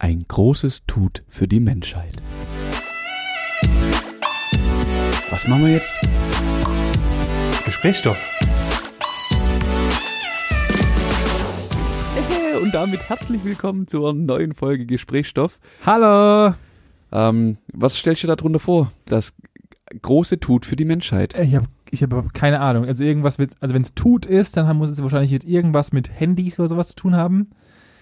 Ein großes Tut für die Menschheit. Was machen wir jetzt? Gesprächsstoff. Und damit herzlich willkommen zur neuen Folge Gesprächsstoff. Hallo. Ähm, was stellst du da drunter vor? Das große Tut für die Menschheit. Ich habe ich hab keine Ahnung. Also irgendwas mit, also wenn es tut ist, dann muss es wahrscheinlich mit irgendwas mit Handys oder sowas zu tun haben.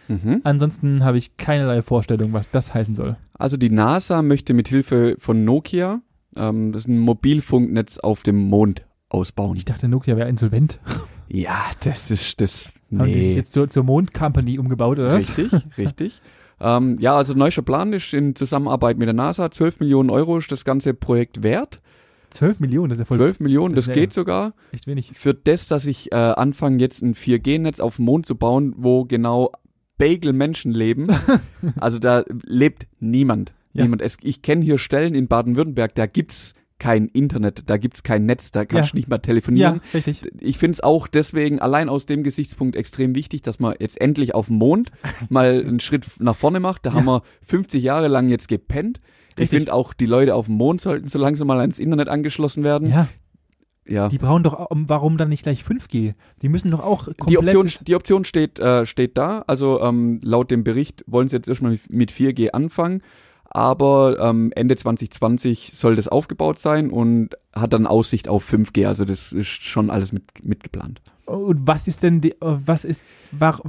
Mhm. Ansonsten habe ich keinerlei Vorstellung, was das heißen soll. Also die NASA möchte mit Hilfe von Nokia ähm, das ein Mobilfunknetz auf dem Mond ausbauen. Ich dachte, Nokia wäre insolvent. Ja, das ist das. Haben die sich Nee. jetzt zur, zur Mond Company umgebaut, oder was? Richtig, richtig. Ähm, ja, also neuer Plan ist in Zusammenarbeit mit der NASA. 12 Millionen Euro ist das ganze Projekt wert. 12 Millionen, das ist ja voll 12 Millionen, das das, geht sogar. echt wenig. Für das, dass ich äh, anfange, jetzt ein 4G-Netz auf dem Mond zu bauen, wo genau Bagel-Menschen leben. also da lebt niemand. Ja. Niemand. Es, ich kenne hier Stellen in Baden-Württemberg, da gibt's kein Internet, da gibt's kein Netz, da kannst Ja. du nicht mal telefonieren. Ja, richtig. Ich finde es auch deswegen allein aus dem Gesichtspunkt extrem wichtig, dass man jetzt endlich auf dem Mond mal einen Schritt nach vorne macht. Da Ja. haben wir 50 Jahre lang jetzt gepennt. Ich Richtig. finde auch, die Leute auf dem Mond sollten so langsam mal ans Internet angeschlossen werden. Ja, Ja. die brauchen doch, warum dann nicht gleich 5G? Die müssen doch auch komplett... Die Option, die Option steht, äh, steht da. Also ähm, laut dem Bericht wollen sie jetzt erstmal mit- mit 4G anfangen. Aber ähm, Ende 2020 soll das aufgebaut sein und hat dann Aussicht auf 5G. Also das ist schon alles mit, mitgeplant. Und was ist denn, die, äh, was ist, war,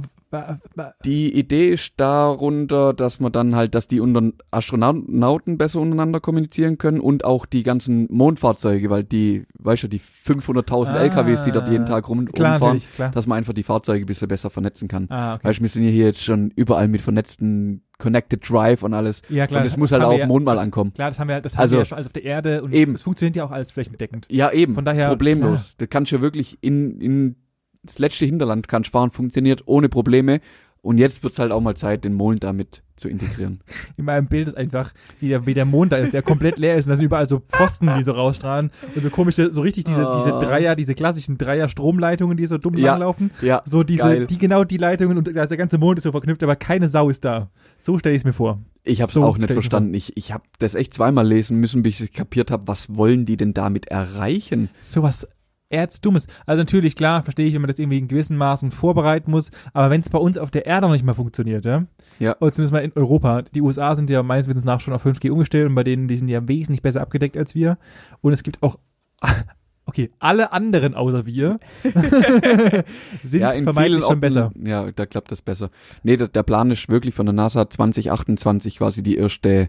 Die Idee ist darunter, dass man dann halt, dass die unter Astronauten besser untereinander kommunizieren können und auch die ganzen Mondfahrzeuge, weil die, weißt du, die 500.000 Ah. LKWs, die dort jeden Tag rum, klar, rumfahren, klar. dass man einfach die Fahrzeuge ein bisschen besser vernetzen kann. Ah, okay. Weißt du, wir sind ja hier jetzt schon überall mit vernetzten Connected Drive und alles. Ja, klar. und es muss halt auch auf dem Mond mal das, ankommen. Klar, das haben wir, das haben Also- wir ja schon alles auf der Erde und Eben. Es, funktioniert ja auch alles flächendeckend. Ja, eben. Von daher, Problemlos. Kannst du ja wirklich in, in das letzte Hinterland kannst fahren, funktioniert ohne Probleme. Und jetzt wird's halt auch mal Zeit, den Mond damit zu integrieren. In meinem Bild ist einfach, wie der, wie der Mond da ist, der komplett leer ist und da sind überall so Pfosten, die so rausstrahlen und so komische, so richtig diese, diese Oh. Dreier, diese klassischen Dreier-Stromleitungen, die so dumm Ja. langlaufen. Ja, So diese, geil. die genau die Leitungen und der ganze Mond ist so verknüpft, aber keine Sau ist da. So stelle ich es mir vor. Ich habe es So auch nicht verstanden. Ich, ich habe das echt zweimal lesen müssen, bis ich kapiert habe, was wollen die denn damit erreichen? sowas Erzdummes. Also natürlich, klar, verstehe ich, wenn man das irgendwie in gewissen Maßen vorbereiten muss, aber wenn es bei uns auf der Erde noch nicht mal funktioniert, ja, Ja. oder zumindest mal in Europa, die USA sind ja meines Wissens nach schon auf 5G umgestellt und bei denen, die sind ja wesentlich besser abgedeckt als wir und es gibt auch, okay, alle anderen außer wir sind ja, in vermeintlich schon Orten, besser. Ja, da klappt das besser. Nee, der, der Plan ist wirklich von der NASA 2028 quasi die erste,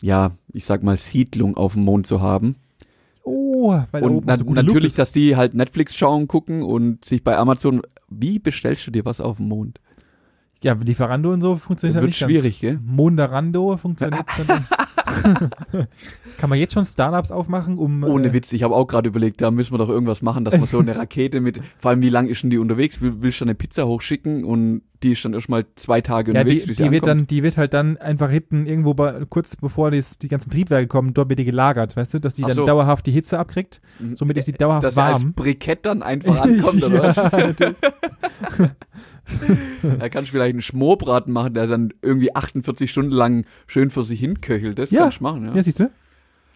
ja, ich sag mal, Siedlung auf dem Mond zu haben. Oh, weil und na, so natürlich, dass die halt Netflix schauen, gucken und sich bei Amazon, wie bestellst du dir was auf dem Mond? Ja, Lieferando und so funktioniert halt nicht ganz. schwierig, gell? Mondarando funktioniert dann. Kann man jetzt schon Startups aufmachen, um Ohne äh, Witz, ich habe auch gerade überlegt, da müssen wir doch irgendwas machen, dass man so eine Rakete mit, vor allem wie lang ist denn die unterwegs? Will, willst du eine Pizza hochschicken und die ist dann erstmal zwei Tage Ja, unterwegs, die, bis die wird ankommt? dann, die wird halt dann einfach hinten irgendwo bei, kurz bevor das, die ganzen Triebwerke kommen, dort wird die gelagert, weißt du, dass die dann so. dauerhaft die Hitze abkriegt. Mhm. Somit ist sie dauerhaft dass er als warm. Brikett dann einfach ankommt, oder was? Da kannst du vielleicht einen Schmorbraten machen, der dann irgendwie 48 Stunden lang schön für sich hinköchelt. Das Ja. kannst du machen, ja. ja, siehst du? Also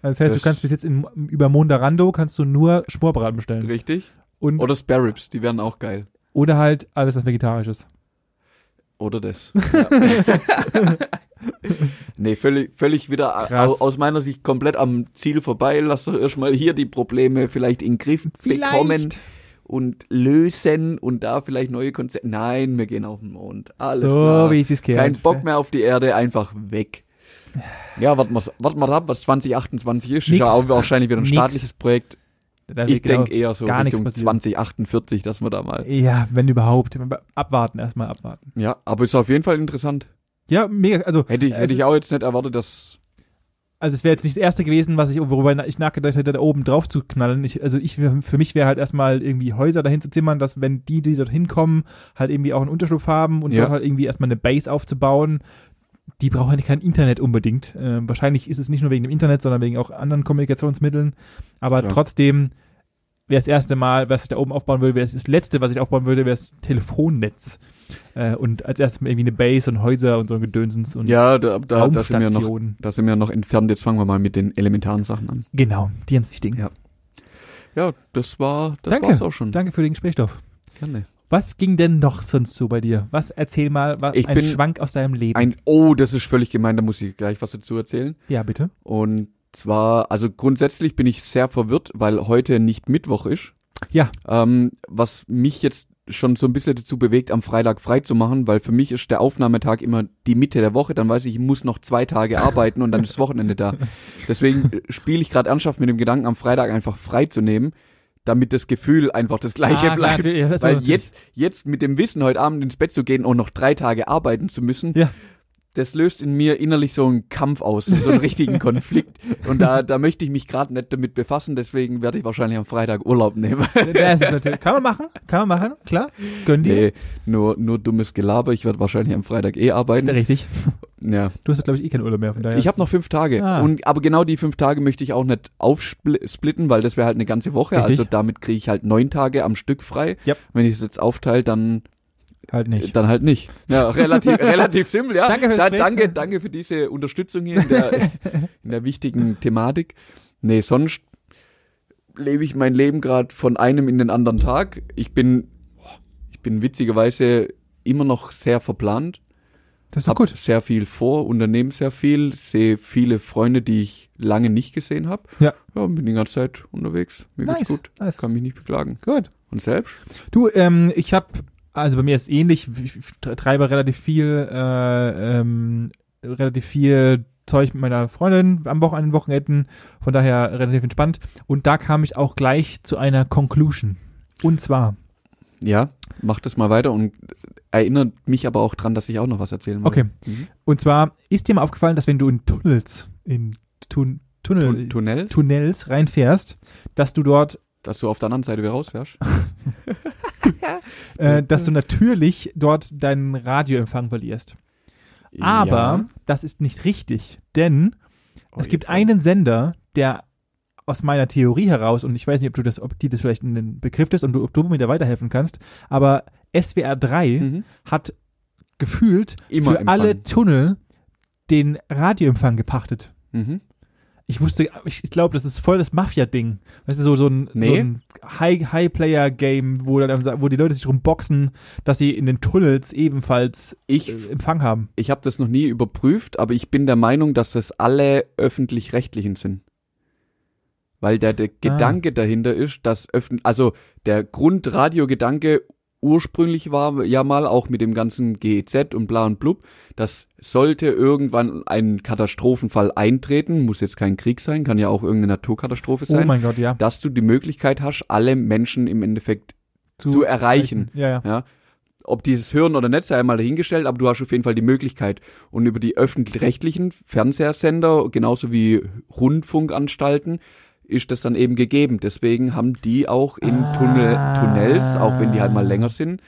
das heißt, Das- du kannst bis jetzt in, über Mondarando kannst du nur Schmorbraten bestellen. Richtig? Und, Oder Spare Ribs, die wären auch geil. oder halt alles, was vegetarisch ist. Oder das. Ja. nee, völlig, völlig wieder Krass. au- aus meiner Sicht komplett am Ziel vorbei. Lass doch erstmal hier die Probleme vielleicht in den Griff bekommen und lösen und da vielleicht neue Konzepte. Nein, wir gehen auf den Mond. Alles so, klar. wie es gehört. Kein Bock mehr auf die Erde, einfach weg. Ja, warten wir warten wir ab, was 2028 ist. Ist Nix. ja auch wahrscheinlich wieder ein Nix. staatliches Projekt. Ich genau- denke eher so gar Richtung passieren. 2048, dass wir da mal. Ja, wenn überhaupt. Abwarten, erstmal abwarten. Ja, aber ist auf jeden Fall interessant. Ja, mega. Also, Hätte ich, hätte ich auch jetzt nicht erwartet, dass. also es wäre jetzt nicht das erste gewesen, was ich, worüber ich nachgedacht hätte, da oben drauf zu knallen. Ich, also ich, für mich wäre halt erstmal irgendwie Häuser dahin zu zimmern, dass wenn die, die dorthin kommen, halt irgendwie auch einen Unterschlupf haben und Ja. dort halt irgendwie erstmal eine Base aufzubauen. Die brauchen ja kein Internet unbedingt. Äh, wahrscheinlich ist es nicht nur wegen dem Internet, sondern wegen auch anderen Kommunikationsmitteln. Aber Klar. trotzdem wäre das erste Mal, was ich da oben aufbauen würde, wäre das letzte, was ich aufbauen würde, wäre das Telefonnetz. Äh, und als erstes irgendwie eine Base und Häuser und so ein Gedönsens und Ja, da, da, da, sind wir noch, da sind wir noch entfernt. Jetzt fangen wir mal mit den elementaren Sachen an. Genau, die ganz wichtigen. Ja. Ja, das war, das Danke. war's auch schon. Danke für den Gesprächsstoff. Gerne. Was ging denn noch sonst so bei dir? Was erzähl mal, was, Ich ein Schwank aus deinem Leben. Ein, oh, das ist völlig gemein, da muss ich gleich was dazu erzählen. ja, bitte. Und zwar, also grundsätzlich bin ich sehr verwirrt, weil heute nicht Mittwoch ist. Ja. Ähm, was mich jetzt schon so ein bisschen dazu bewegt, am Freitag frei zu machen, weil für mich ist der Aufnahmetag immer die Mitte der Woche, dann weiß ich, ich muss noch zwei Tage arbeiten und dann ist Wochenende da. Deswegen spiele ich gerade ernsthaft mit dem Gedanken, am Freitag einfach frei zu nehmen, damit das Gefühl einfach das gleiche Ah, bleibt. ja, das Weil jetzt, jetzt mit dem Wissen, heute Abend ins Bett zu gehen und noch drei Tage arbeiten zu müssen, Ja. Das löst in mir innerlich so einen Kampf aus, so einen richtigen Konflikt. Und da, da möchte ich mich gerade nicht damit befassen, deswegen werde ich wahrscheinlich am Freitag Urlaub nehmen. Das ist natürlich, kann man machen, kann man machen, klar. Gönn dir. nee, nur, nur dummes Gelaber. Ich werde wahrscheinlich am Freitag eh arbeiten. Richtig. Ja. Du hast, glaube ich, eh keinen Urlaub mehr, von daher. Ich habe noch fünf Tage. Ah. Und, aber genau die fünf Tage möchte ich auch nicht aufsplitten, weil das wäre halt eine ganze Woche. Richtig. Also damit kriege ich halt neun Tage am Stück frei. Yep. Wenn ich es jetzt aufteile, dann halt nicht. Dann halt nicht. Ja, relativ, relativ simpel, ja. Danke fürs da, danke, danke für diese Unterstützung hier in der, in der wichtigen Thematik. Nee, sonst lebe ich mein Leben gerade von einem in den anderen Tag. Ich bin, ich bin witzigerweise immer noch sehr verplant. Das ist Hab gut. sehr viel vor, unternehme sehr viel, sehe viele Freunde, die ich lange nicht gesehen habe. Ja. Ja, bin die ganze Zeit unterwegs. Mir Nice, geht's gut. nice. Kann mich nicht beklagen. Gut. Und selbst? Du, ähm, ich habe, also bei mir ist es ähnlich, ich treibe relativ viel, äh, ähm, relativ viel Zeug mit meiner Freundin am Wochen, an den Wochenenden, von daher relativ entspannt. Und da kam ich auch gleich zu einer Conclusion. Und zwar, Ja, mach das mal weiter und erinnert mich aber auch dran, dass ich auch noch was erzählen wollte. okay, Mhm. und zwar ist dir mal aufgefallen, dass wenn du in Tunnels, in Tun, Tunnel, Tun Tunnels, Tunnels reinfährst, dass du dort, dass du auf der anderen Seite wieder rausfährst. äh, dass du natürlich dort deinen Radioempfang verlierst. Aber Ja. das ist nicht richtig, denn Oh, es gibt einen Sender, der aus meiner Theorie heraus, und ich weiß nicht, ob du das, ob dir das vielleicht in den Begriff ist und du, ob du mir da weiterhelfen kannst, aber SWR 3 Mhm. hat gefühlt Immer für alle Empfang. Tunnel den Radioempfang gepachtet. Mhm. Ich wusste, ich, ich glaube, das ist voll das Mafia-Ding. Weißt du, so, so ein, Nee. so ein High- High-Player-Game, wo, dann- wo die Leute sich drum boxen, dass sie in den Tunnels ebenfalls Ich, äh, Empfang haben. ich habe das noch nie überprüft, aber ich bin der Meinung, dass das alle öffentlich-rechtlichen sind. Weil der, Ah. der Gedanke dahinter ist, dass öffn also der Grundradiogedanke ursprünglich war ja mal auch mit dem ganzen GEZ und bla und blub, das sollte irgendwann ein Katastrophenfall eintreten, muss jetzt kein Krieg sein, kann ja auch irgendeine Naturkatastrophe Oh sein, mein Gott, ja. dass du die Möglichkeit hast, alle Menschen im Endeffekt zu erreichen. Ja, ja. Ja. Ob dieses hören oder nicht, sei einmal dahingestellt, aber du hast auf jeden Fall die Möglichkeit. Und über die öffentlich-rechtlichen Fernsehsender, genauso wie Rundfunkanstalten, ist das dann eben gegeben. Deswegen haben die auch in Tunnel, Ah. Tunnels, auch wenn die halt mal länger sind,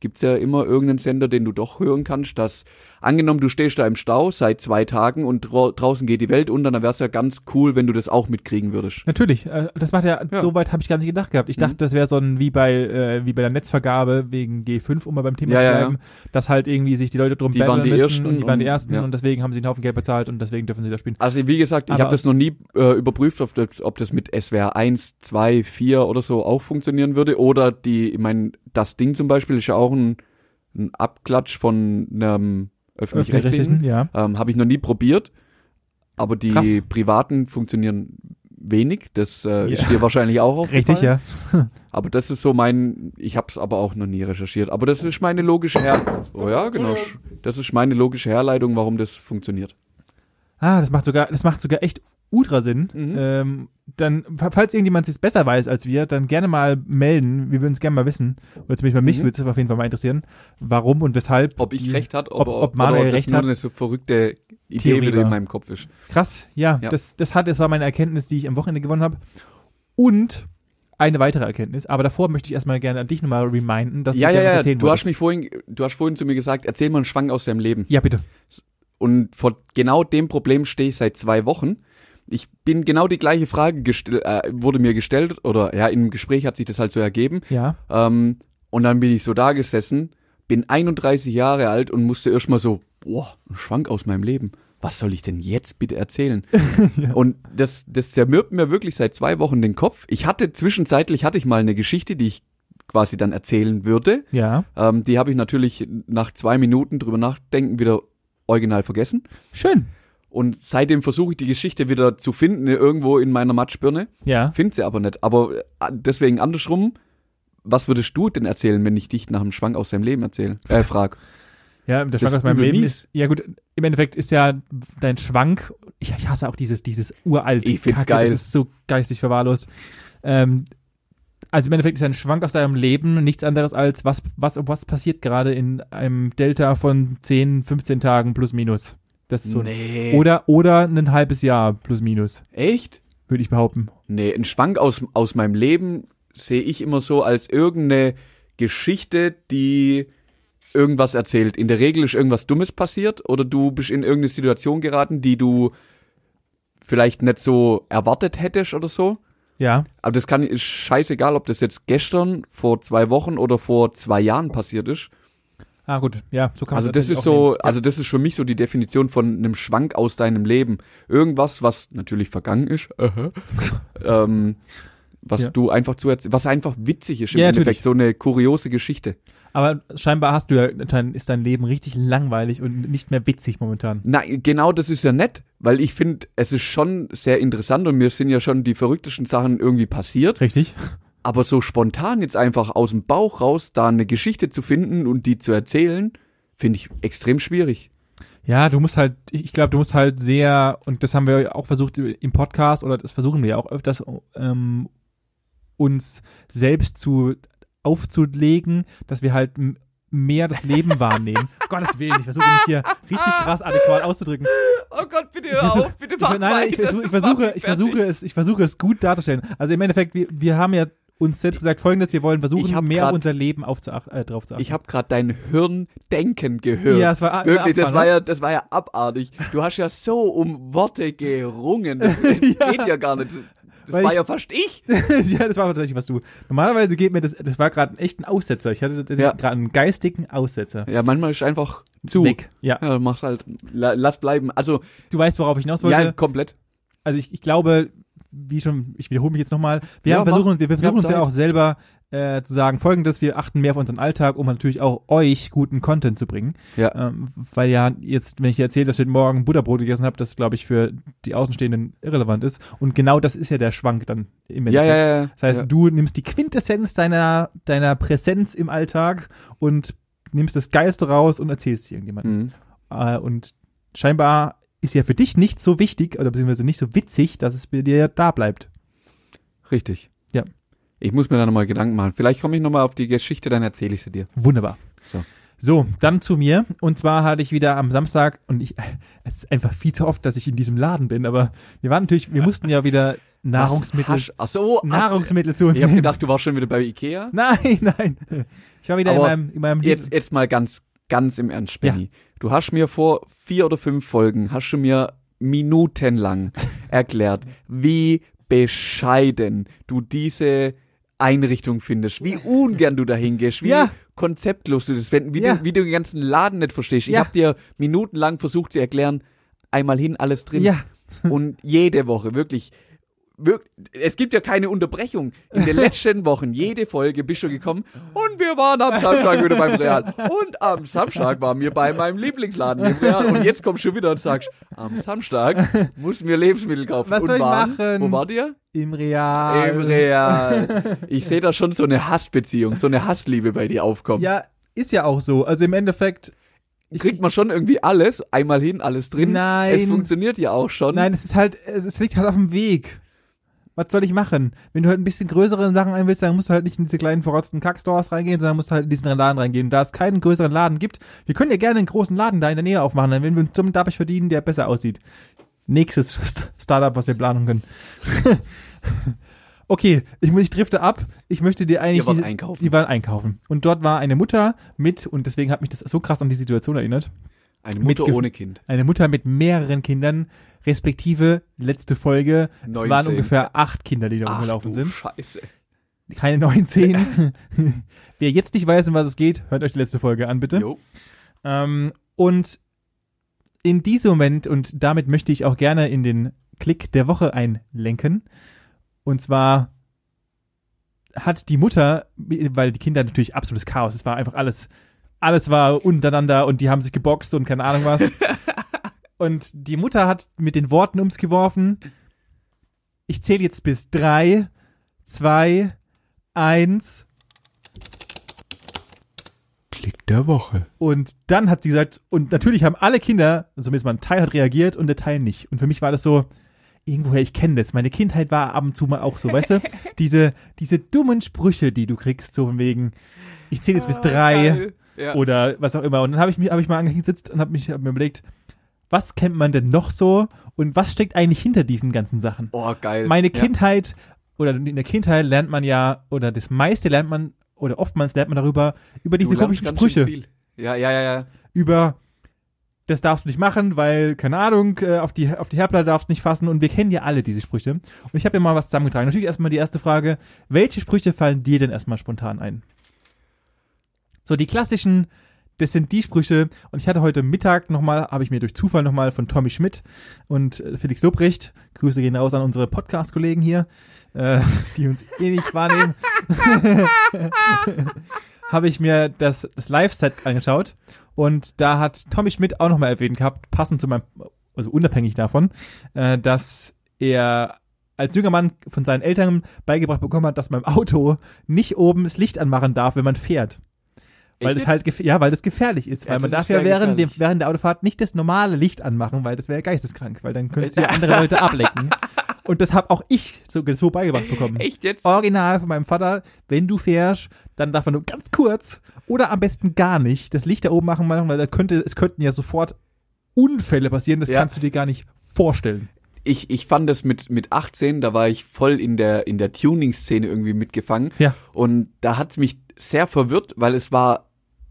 gibt's ja immer irgendeinen Sender, den du doch hören kannst, dass angenommen, du stehst da im Stau seit zwei Tagen und dra draußen geht die Welt unter, dann wär's ja ganz cool, wenn du das auch mitkriegen würdest. Natürlich, äh, das macht ja, Ja. so weit habe ich gar nicht gedacht gehabt. Ich dachte, Mhm. das wäre so ein wie bei äh, wie bei der Netzvergabe wegen G5, um mal beim Thema Ja, zu ja, ja. bleiben, dass halt irgendwie sich die Leute drum Die waren die müssen Ersten und die waren die und- ersten ja. und deswegen haben sie einen Haufen Geld bezahlt und deswegen dürfen sie da spielen. Also wie gesagt, ich habe das noch nie äh, überprüft, ob das, ob das mit SWR 1, 2, 4 oder so auch funktionieren würde. Oder die, ich meine, das Ding zum Beispiel ist ja auch ein, ein Abklatsch von einem öffentlich-rechtlichen. ja. Ähm, habe ich noch nie probiert. Aber die Krass. privaten funktionieren wenig. Das äh, Ja. ist dir wahrscheinlich auch aufgefallen. Richtig, ja. Aber das ist so mein, ich habe es aber auch noch nie recherchiert. Aber das ist meine logische Her oh ja, genau. Das ist meine logische Herleitung, warum das funktioniert. Ah, das macht sogar, das macht sogar echt ultra Sinn. Mhm. Ähm, dann, fa- falls irgendjemand es besser weiß als wir, dann gerne mal melden. Wir würden es gerne mal wissen. Oder zumindest mich Mhm. würde es auf jeden Fall mal interessieren, warum und weshalb. Ob ich die- recht hat, ob- ob, ob Manuel oder ob das recht nur hat. eine so verrückte Idee wieder in meinem Kopf ist. Krass, ja, Ja. Das, das hat, das war meine Erkenntnis, die ich am Wochenende gewonnen habe. Und eine weitere Erkenntnis, aber davor möchte ich erstmal gerne an dich nochmal reminden, dass ja, du ja, ja. erzählen Du hast wolltest. mich vorhin, du hast vorhin zu mir gesagt, erzähl mal einen Schwank aus deinem Leben. Ja, bitte. Und vor genau dem Problem stehe ich seit zwei Wochen. Ich bin genau die gleiche Frage gestell, äh, wurde mir gestellt oder ja, im Gespräch hat sich das halt so ergeben. Ja. Ähm, und dann bin ich so da gesessen, bin 31 Jahre alt und musste erstmal so, boah, ein Schwank aus meinem Leben. Was soll ich denn jetzt bitte erzählen? Und das, das zermürbt mir wirklich seit zwei Wochen den Kopf. Ich hatte zwischenzeitlich hatte ich mal eine Geschichte, die ich quasi dann erzählen würde. Ja. Ähm, die habe ich natürlich nach zwei Minuten drüber nachdenken wieder original vergessen. Schön. Und seitdem versuche ich die Geschichte wieder zu finden, irgendwo in meiner Matschbirne. Ja. Finde sie aber nicht. Aber äh, deswegen andersrum, was würdest du denn erzählen, wenn ich dich nach einem Schwank aus deinem Leben erzähle? Äh, frag. Ja, der Das Schwank aus meinem Leben mies. ist, ja gut, im Endeffekt ist ja dein Schwank, ich, ich hasse auch dieses, dieses uralt Ich find's Kacke, geil. Das ist so geistig verwahrlost. Ähm, also im Endeffekt ist ein Schwank aus deinem Leben nichts anderes als, was, was, was passiert gerade in einem Delta von 10, 15 Tagen plus minus. Das ist so. Nee. Oder, oder ein halbes Jahr plus minus, Echt? würde ich behaupten. Nee, ein Schwank aus, aus meinem Leben sehe ich immer so als irgendeine Geschichte, die irgendwas erzählt. In der Regel ist irgendwas Dummes passiert oder du bist in irgendeine Situation geraten, die du vielleicht nicht so erwartet hättest oder so. Ja. Aber das kann, ist scheißegal, ob das jetzt gestern, vor zwei Wochen oder vor zwei Jahren passiert ist. Ah, gut. Ja, so kann man Also das ist so, nehmen. also das ist für mich so die Definition von einem Schwank aus deinem Leben. Irgendwas, was natürlich vergangen ist, ähm, was Ja. du einfach zu was einfach witzig ist im Ja, Endeffekt, natürlich. so eine kuriose Geschichte. Aber scheinbar hast du ja, dann ist dein Leben richtig langweilig und nicht mehr witzig momentan. Na, genau das ist ja nett, weil ich finde, es ist schon sehr interessant und mir sind ja schon die verrücktesten Sachen irgendwie passiert. Richtig? Aber so spontan jetzt einfach aus dem Bauch raus da eine Geschichte zu finden und die zu erzählen, finde ich extrem schwierig. Ja, du musst halt, ich glaube, du musst halt sehr, und das haben wir auch versucht im Podcast, oder das versuchen wir ja auch öfters, ähm, uns selbst zu aufzulegen, dass wir halt mehr das Leben wahrnehmen. Gottes Willen, ich versuche mich hier richtig krass adäquat auszudrücken. Oh Gott, bitte Ich versuch- bitte Ich, nein, nein, ich, versuch, ich, versuche, ich versuche es, ich versuche es gut darzustellen. Also im Endeffekt, wir, wir haben ja uns selbst gesagt folgendes, wir wollen versuchen, mehr grad- auf unser Leben aufzuachten, äh, drauf zu achten. Ich habe gerade dein Hirn denken gehört. ja, es war Wirklich, das Abfahrt, war ne? ja, das war ja abartig. Du hast ja so um Worte gerungen. Das geht ja gar nicht. Das Weil war ich- ja fast ich. ja, das war tatsächlich was du. Normalerweise geht mir das, das war gerade echt ein Aussetzer. Ich hatte Ja. gerade einen geistigen Aussetzer. Ja, manchmal ist einfach zu. Weg. Ja. Ja, mach halt, la, lass bleiben. Also, Du weißt, worauf ich hinaus wollte. ja, komplett. also ich, ich glaube, wie schon, ich wiederhole mich jetzt nochmal, wir Ja, versuchen, wir, versuchen uns ja auch selber äh, zu sagen, folgendes, wir achten mehr auf unseren Alltag, um natürlich auch euch guten Content zu bringen. Ja. Ähm, weil ja jetzt, wenn ich dir erzähle, dass ich heute Morgen Butterbrot gegessen habe, das glaube ich für die Außenstehenden irrelevant ist. Und genau das ist ja der Schwank dann im Ja, Endeffekt. ja, ja. Das heißt, ja. du nimmst die Quintessenz deiner, deiner Präsenz im Alltag und nimmst das Geiste raus und erzählst es irgendjemandem. Mhm. Äh, und scheinbar ist ja für dich nicht so wichtig oder beziehungsweise nicht so witzig, dass es bei dir da bleibt. Richtig. Ja. Ich muss mir da nochmal Gedanken machen. Vielleicht komme ich nochmal auf die Geschichte, dann erzähle ich sie dir. Wunderbar. So. So, dann zu mir. Und zwar hatte ich wieder am Samstag, und ich, es ist einfach viel zu oft, dass ich in diesem Laden bin, aber wir waren natürlich, wir mussten ja wieder Nahrungsmittel, so, Nahrungsmittel zu uns Ich habe gedacht, du warst schon wieder bei Ikea. Nein, nein. Ich war wieder in Aber meinem, in meinem Jetzt, jetzt mal ganz, ganz im Ernst, Benny. Du hast mir vor vier oder fünf Folgen, hast du mir minutenlang erklärt, wie bescheiden du diese Einrichtung findest, wie ungern du dahin gehst, wie Ja. konzeptlos du das findest, wie, Ja. du, wie du den ganzen Laden nicht verstehst. Ich Ja. habe dir minutenlang versucht zu erklären, einmal hin, alles drin. Ja. Und jede Woche, wirklich, wirk- es gibt ja keine Unterbrechung. In den letzten Wochen, jede Folge bist du gekommen und wir waren am Samstag wieder beim Real. Und am Samstag waren wir bei meinem Lieblingsladen im Real. Und jetzt kommst du wieder und sagst, am Samstag mussten wir Lebensmittel kaufen. Was und soll ich waren, machen? Wo wart ihr? Im Real. Im Real. Ich sehe da schon so eine Hassbeziehung, so eine Hassliebe bei dir aufkommen. Ja, ist ja auch so. Also im Endeffekt, ich, Kriegt man schon irgendwie alles, einmal hin, alles drin. Nein. Es funktioniert ja auch schon. nein, es ist halt, es liegt halt auf dem Weg. Was soll ich machen? Wenn du halt ein bisschen größere Sachen ein willst, dann musst du halt nicht in diese kleinen verrotzten Kackstores reingehen, sondern musst halt in diesen Laden reingehen. Und da es keinen größeren Laden gibt, wir können ja gerne einen großen Laden da in der Nähe aufmachen, dann werden wir uns somit dadurch verdienen, der besser aussieht. Nächstes St- Startup, was wir planen können. okay, ich, muss- ich drifte ab. Ich möchte dir eigentlich diese- einkaufen. Sie waren einkaufen. Und dort war eine Mutter mit, und deswegen hat mich das so krass an die Situation erinnert, Eine Mutter Mitgef- ohne Kind. eine Mutter mit mehreren Kindern, respektive letzte Folge, es waren 19. ungefähr acht Kinder, die da rumgelaufen sind. Scheiße. keine 19. Wer jetzt nicht weiß, um was es geht, hört euch die letzte Folge an, bitte. Jo. Ähm, und in diesem Moment, und damit möchte ich auch gerne in den Klick der Woche einlenken. Und zwar hat die Mutter, weil die Kinder natürlich absolutes Chaos, es war einfach alles, alles war untereinander und die haben sich geboxt und keine Ahnung was. und die Mutter hat mit den Worten ums geworfen, ich zähle jetzt bis drei, zwei, eins. Klick der Woche. Und dann hat sie gesagt, und natürlich haben alle Kinder, zumindest mal ein Teil hat reagiert und der Teil nicht. Und für mich war das so, irgendwoher, ich kenne das. Meine Kindheit war ab und zu mal auch so, weißt du? Diese, diese dummen Sprüche, die du kriegst, so von wegen, ich zähle jetzt bis drei Geil. Ja. oder was auch immer. Und dann habe ich, mich- hab ich mal angesetzt und habe mich hab mir überlegt, was kennt man denn noch so und was steckt eigentlich hinter diesen ganzen Sachen? oh, geil. Meine Ja. Kindheit oder in der Kindheit lernt man ja, oder das meiste lernt man, oder oftmals lernt man darüber, über diese komischen Sprüche viel. Ja, ja, ja, ja. über das darfst du nicht machen, weil, keine Ahnung, äh, auf die, auf die Herdplatte darfst du nicht fassen und wir kennen ja alle diese Sprüche. Und ich habe ja mal was zusammengetragen. Natürlich erstmal die erste Frage, welche Sprüche fallen dir denn erstmal spontan ein? So, die klassischen, das sind die Sprüche, und ich hatte heute Mittag nochmal, habe ich mir durch Zufall nochmal von Tommy Schmidt und äh, Felix Lobrecht, Grüße gehen raus an unsere Podcast-Kollegen hier, äh, die uns eh nicht wahrnehmen, habe ich mir das, das Live-Set angeschaut und da hat Tommy Schmidt auch nochmal erwähnt gehabt, passend zu meinem, also unabhängig davon, äh, dass er als junger Mann von seinen Eltern beigebracht bekommen hat, dass man im Auto nicht oben das Licht anmachen darf, wenn man fährt. Weil Echt das halt, ja, weil das gefährlich ist. Ja, weil man darf ja während, dem, während der Autofahrt nicht das normale Licht anmachen, weil das wäre geisteskrank, weil dann könntest du ja andere Leute ablenken. Und das habe auch ich so, so beigebracht bekommen. Echt jetzt? Original von meinem Vater, wenn du fährst, dann darf man nur ganz kurz oder am besten gar nicht das Licht da oben machen, weil da könnte, es könnten ja sofort Unfälle passieren, das Ja. kannst du dir gar nicht vorstellen. ich, ich fand das mit, mit 18, da war ich voll in der, in der Tuning-Szene irgendwie mitgefangen. Ja. Und da hat's mich sehr verwirrt, weil es war,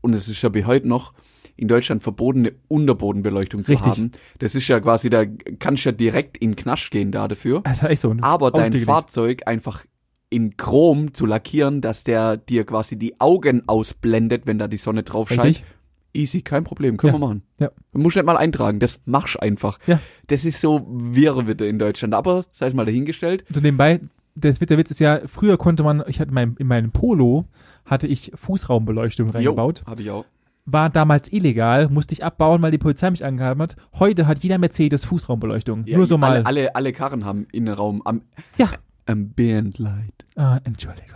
und es ist ja bis heute noch, in Deutschland verbotene Unterbodenbeleuchtung zu Richtig. haben. Das ist ja quasi, da kannst du ja direkt in Knast gehen da dafür. Das ist echt so. Aber dein. Fahrzeug einfach in Chrom zu lackieren, dass der dir quasi die Augen ausblendet, wenn da die Sonne drauf scheint. Richtig? Easy, kein Problem, können Ja. wir machen. Ja. Du musst nicht mal eintragen, das machst einfach. Ja. Das ist so wirr wieder in Deutschland, aber sei es mal dahingestellt. So nebenbei, das Witz, der Witz ist ja, früher konnte man, ich hatte in meinem, in meinem Polo, hatte ich Fußraumbeleuchtung reingebaut. habe ich auch. War damals illegal, musste ich abbauen, weil die Polizei mich angehalten hat. Heute hat jeder Mercedes Fußraumbeleuchtung. Ja, Nur so mal. Alle, alle, alle Karren haben Innenraum am Ja. Ambient Light. Ah, Entschuldigung.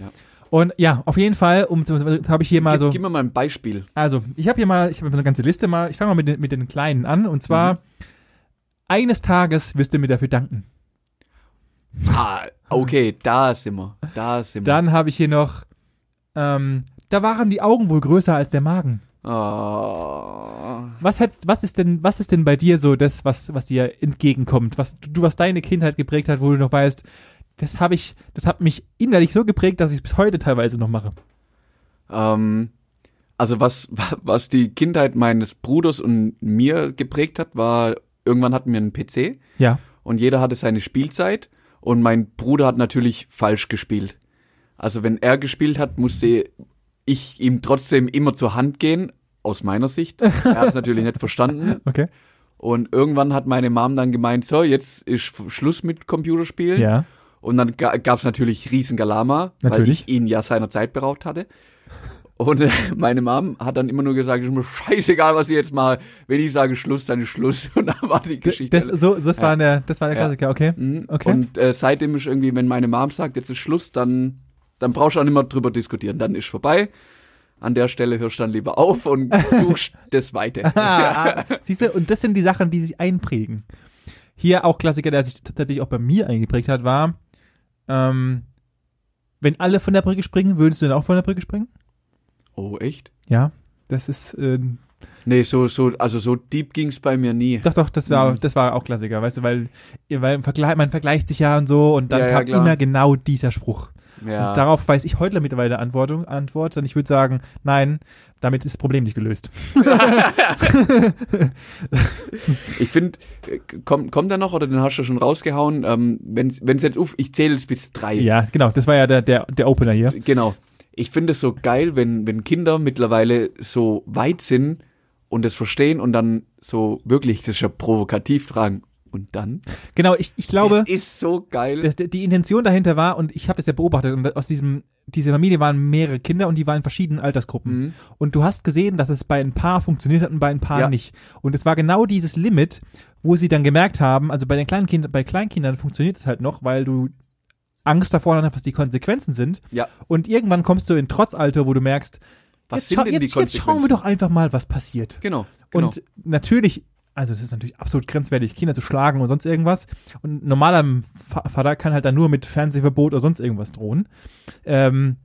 Ja. Und ja, auf jeden Fall, um habe ich hier mal gib, so. gib mir mal ein Beispiel. Also, ich habe hier mal, ich habe eine ganze Liste mal. Ich fange mal mit den, mit den kleinen an. Und zwar, Mhm. eines Tages wirst du mir dafür danken. Ah, okay, da sind wir. Da sind wir. Dann habe ich hier noch, ähm, da waren die Augen wohl größer als der Magen. Oh. Was hättest, was ist denn, was ist denn bei dir so das, was, was dir entgegenkommt? Was du, was deine Kindheit geprägt hat, wo du noch weißt, das habe ich, das hat mich innerlich so geprägt, dass ich es bis heute teilweise noch mache. Ähm, also was, was die Kindheit meines Bruders und mir geprägt hat, war, irgendwann hatten wir einen PC Ja. und jeder hatte seine Spielzeit und mein Bruder hat natürlich falsch gespielt. Also wenn er gespielt hat, musste ich ihm trotzdem immer zur Hand gehen, aus meiner Sicht. Er hat es natürlich nicht verstanden. Okay. Und irgendwann hat meine Mom dann gemeint, so, jetzt ist Schluss mit Computerspielen. Ja. Und dann ga, gab's natürlich riesen Galama, weil Natürlich. ich ihn ja seiner Zeit beraubt hatte. Und äh, meine Mom hat dann immer nur gesagt, ist mir scheißegal, was ich jetzt mache. Wenn ich sage Schluss, dann ist Schluss. Und dann war die Geschichte. Das, so, das, war der, das war der Ja. Klassiker, okay. Mhm. okay. Und äh, seitdem ist irgendwie, wenn meine Mom sagt, jetzt ist Schluss, dann, dann brauchst du auch nicht mehr drüber diskutieren. Dann ist vorbei. An der Stelle hörst du dann lieber auf und suchst das Weite. Ah, Siehst du, und das sind die Sachen, die sich einprägen. Hier auch Klassiker, der sich tatsächlich auch bei mir eingeprägt hat, war, ähm, wenn alle von der Brücke springen, würdest du dann auch von der Brücke springen? Oh, echt? Ja. Das ist, ähm, Nee, so, so, also so deep ging's bei mir nie. doch, doch, das war, Mhm. das war auch Klassiker, weißt du, weil, weil man vergleicht sich ja und so und dann Ja, ja, kam klar. immer genau dieser Spruch. Ja. Und darauf weiß ich heute mittlerweile Antwortung, Antwort. Und ich würde sagen, nein, damit ist das Problem nicht gelöst. Ich finde, kommt kommt da noch oder den hast du schon rausgehauen? Ähm, wenn es jetzt uff, ich zähle es bis drei. ja, genau, das war ja der, der, der Opener hier. Genau. Ich finde es so geil, wenn, wenn Kinder mittlerweile so weit sind und es verstehen und dann so wirklich, das ist ja provokativ fragen. Und dann? Genau, ich, ich glaube, das ist so geil. das, die Intention dahinter war, und ich habe das ja beobachtet, und aus diesem, diese Familie waren mehrere Kinder und die waren in verschiedenen Altersgruppen. Mhm. Und du hast gesehen, dass es bei ein paar funktioniert hat und bei ein paar Ja. nicht. Und es war genau dieses Limit, wo sie dann gemerkt haben, also bei den kleinen Kindern, bei Kleinkindern funktioniert es halt noch, weil du Angst davor hast, was die Konsequenzen sind. ja. Und irgendwann kommst du in Trotzalter, wo du merkst, Was jetzt, sind denn jetzt, jetzt schauen wir doch einfach mal, was passiert. Genau. genau. Und natürlich, also es ist natürlich absolut grenzwertig, Kinder zu schlagen und sonst irgendwas. Und ein normaler Vater kann halt dann nur mit Fernsehverbot oder sonst irgendwas drohen. Ähm,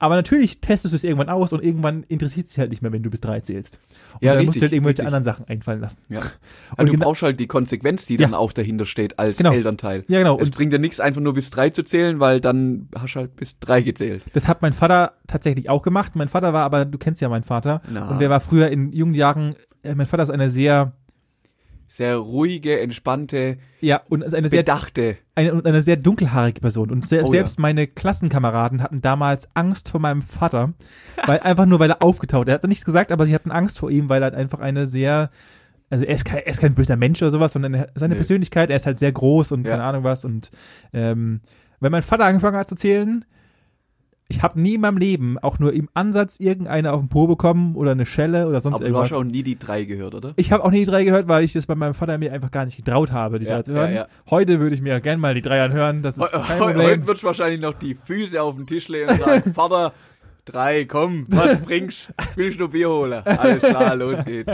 aber natürlich testest du es irgendwann aus und irgendwann interessiert es dich halt nicht mehr, wenn du bis drei zählst. Und Ja, dann musst du richtig, halt irgendwelche richtig. anderen Sachen einfallen lassen. ja. Und Aber du brauchst halt die Konsequenz, die Ja. dann auch dahinter steht als Genau. Elternteil. Ja, genau. Es Und bringt ja nichts, einfach nur bis drei zu zählen, weil dann hast du halt bis drei gezählt. das hat mein Vater tatsächlich auch gemacht. Mein Vater war aber, du kennst ja meinen Vater, Na. und der war früher in jungen Jahren, äh, mein Vater ist eine sehr, Sehr ruhige, entspannte, ja, und eine sehr bedachte. eine, und eine sehr dunkelhaarige Person. Und se Oh, selbst meine Klassenkameraden hatten damals Angst vor meinem Vater, weil einfach nur, weil er aufgetaucht. Er hat nichts gesagt, aber sie hatten Angst vor ihm, weil er halt einfach eine sehr, also er ist kein, er ist kein böser Mensch oder sowas, sondern er, seine Nee. Persönlichkeit, er ist halt sehr groß und Ja. keine Ahnung was. Und ähm, wenn mein Vater angefangen hat zu zählen, ich habe nie in meinem Leben auch nur im Ansatz irgendeine auf den Po bekommen oder eine Schelle oder sonst Aber du irgendwas. hast auch nie die drei gehört, oder? Ich habe auch nie die drei gehört, weil ich das bei meinem Vater mir einfach gar nicht getraut habe, die Ja, drei zu hören. ja, ja. Heute würde ich mir gerne mal die drei anhören, das ist kein Problem. Heute wird wahrscheinlich noch die Füße auf den Tisch legen und sagen, Vater, drei, komm, was bringst? Willst du Bier holen? Alles klar, los geht's.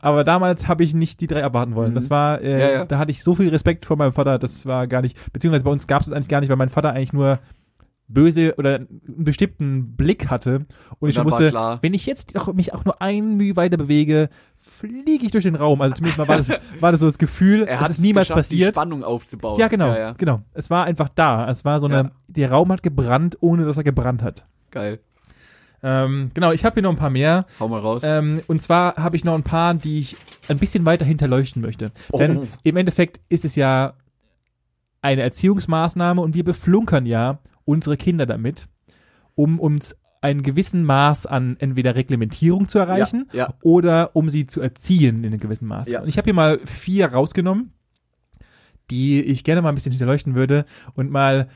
Aber damals habe ich nicht die drei abwarten wollen. Mhm. Das war, äh, Ja, ja. da hatte ich so viel Respekt vor meinem Vater, das war gar nicht, beziehungsweise bei uns gab es das eigentlich gar nicht, weil mein Vater eigentlich nur böse oder einen bestimmten Blick hatte und, ich dann war wusste, klar. wenn ich jetzt doch mich auch nur ein Mühe weiter bewege, fliege ich durch den Raum. Also zumindest mal war das, war das so das Gefühl, Er es hat ist niemals geschafft, die passiert. Spannung aufzubauen. Ja, genau, Ja, ja. genau. Es war einfach da. Es war so eine, Ja. der Raum hat gebrannt, ohne dass er gebrannt hat. Geil. Ähm, genau, ich habe hier noch ein paar mehr. Hau mal raus. Ähm, und zwar habe ich noch ein paar, die ich ein bisschen weiter hinterleuchten möchte. Oh. Denn im Endeffekt ist es ja eine Erziehungsmaßnahme und wir beflunkern ja unsere Kinder damit, um uns einen gewissen Maß an entweder Reglementierung zu erreichen Ja, ja. oder um sie zu erziehen in einem gewissen Maß. Ja. Und ich habe hier mal vier rausgenommen, die ich gerne mal ein bisschen hinterleuchten würde und mal,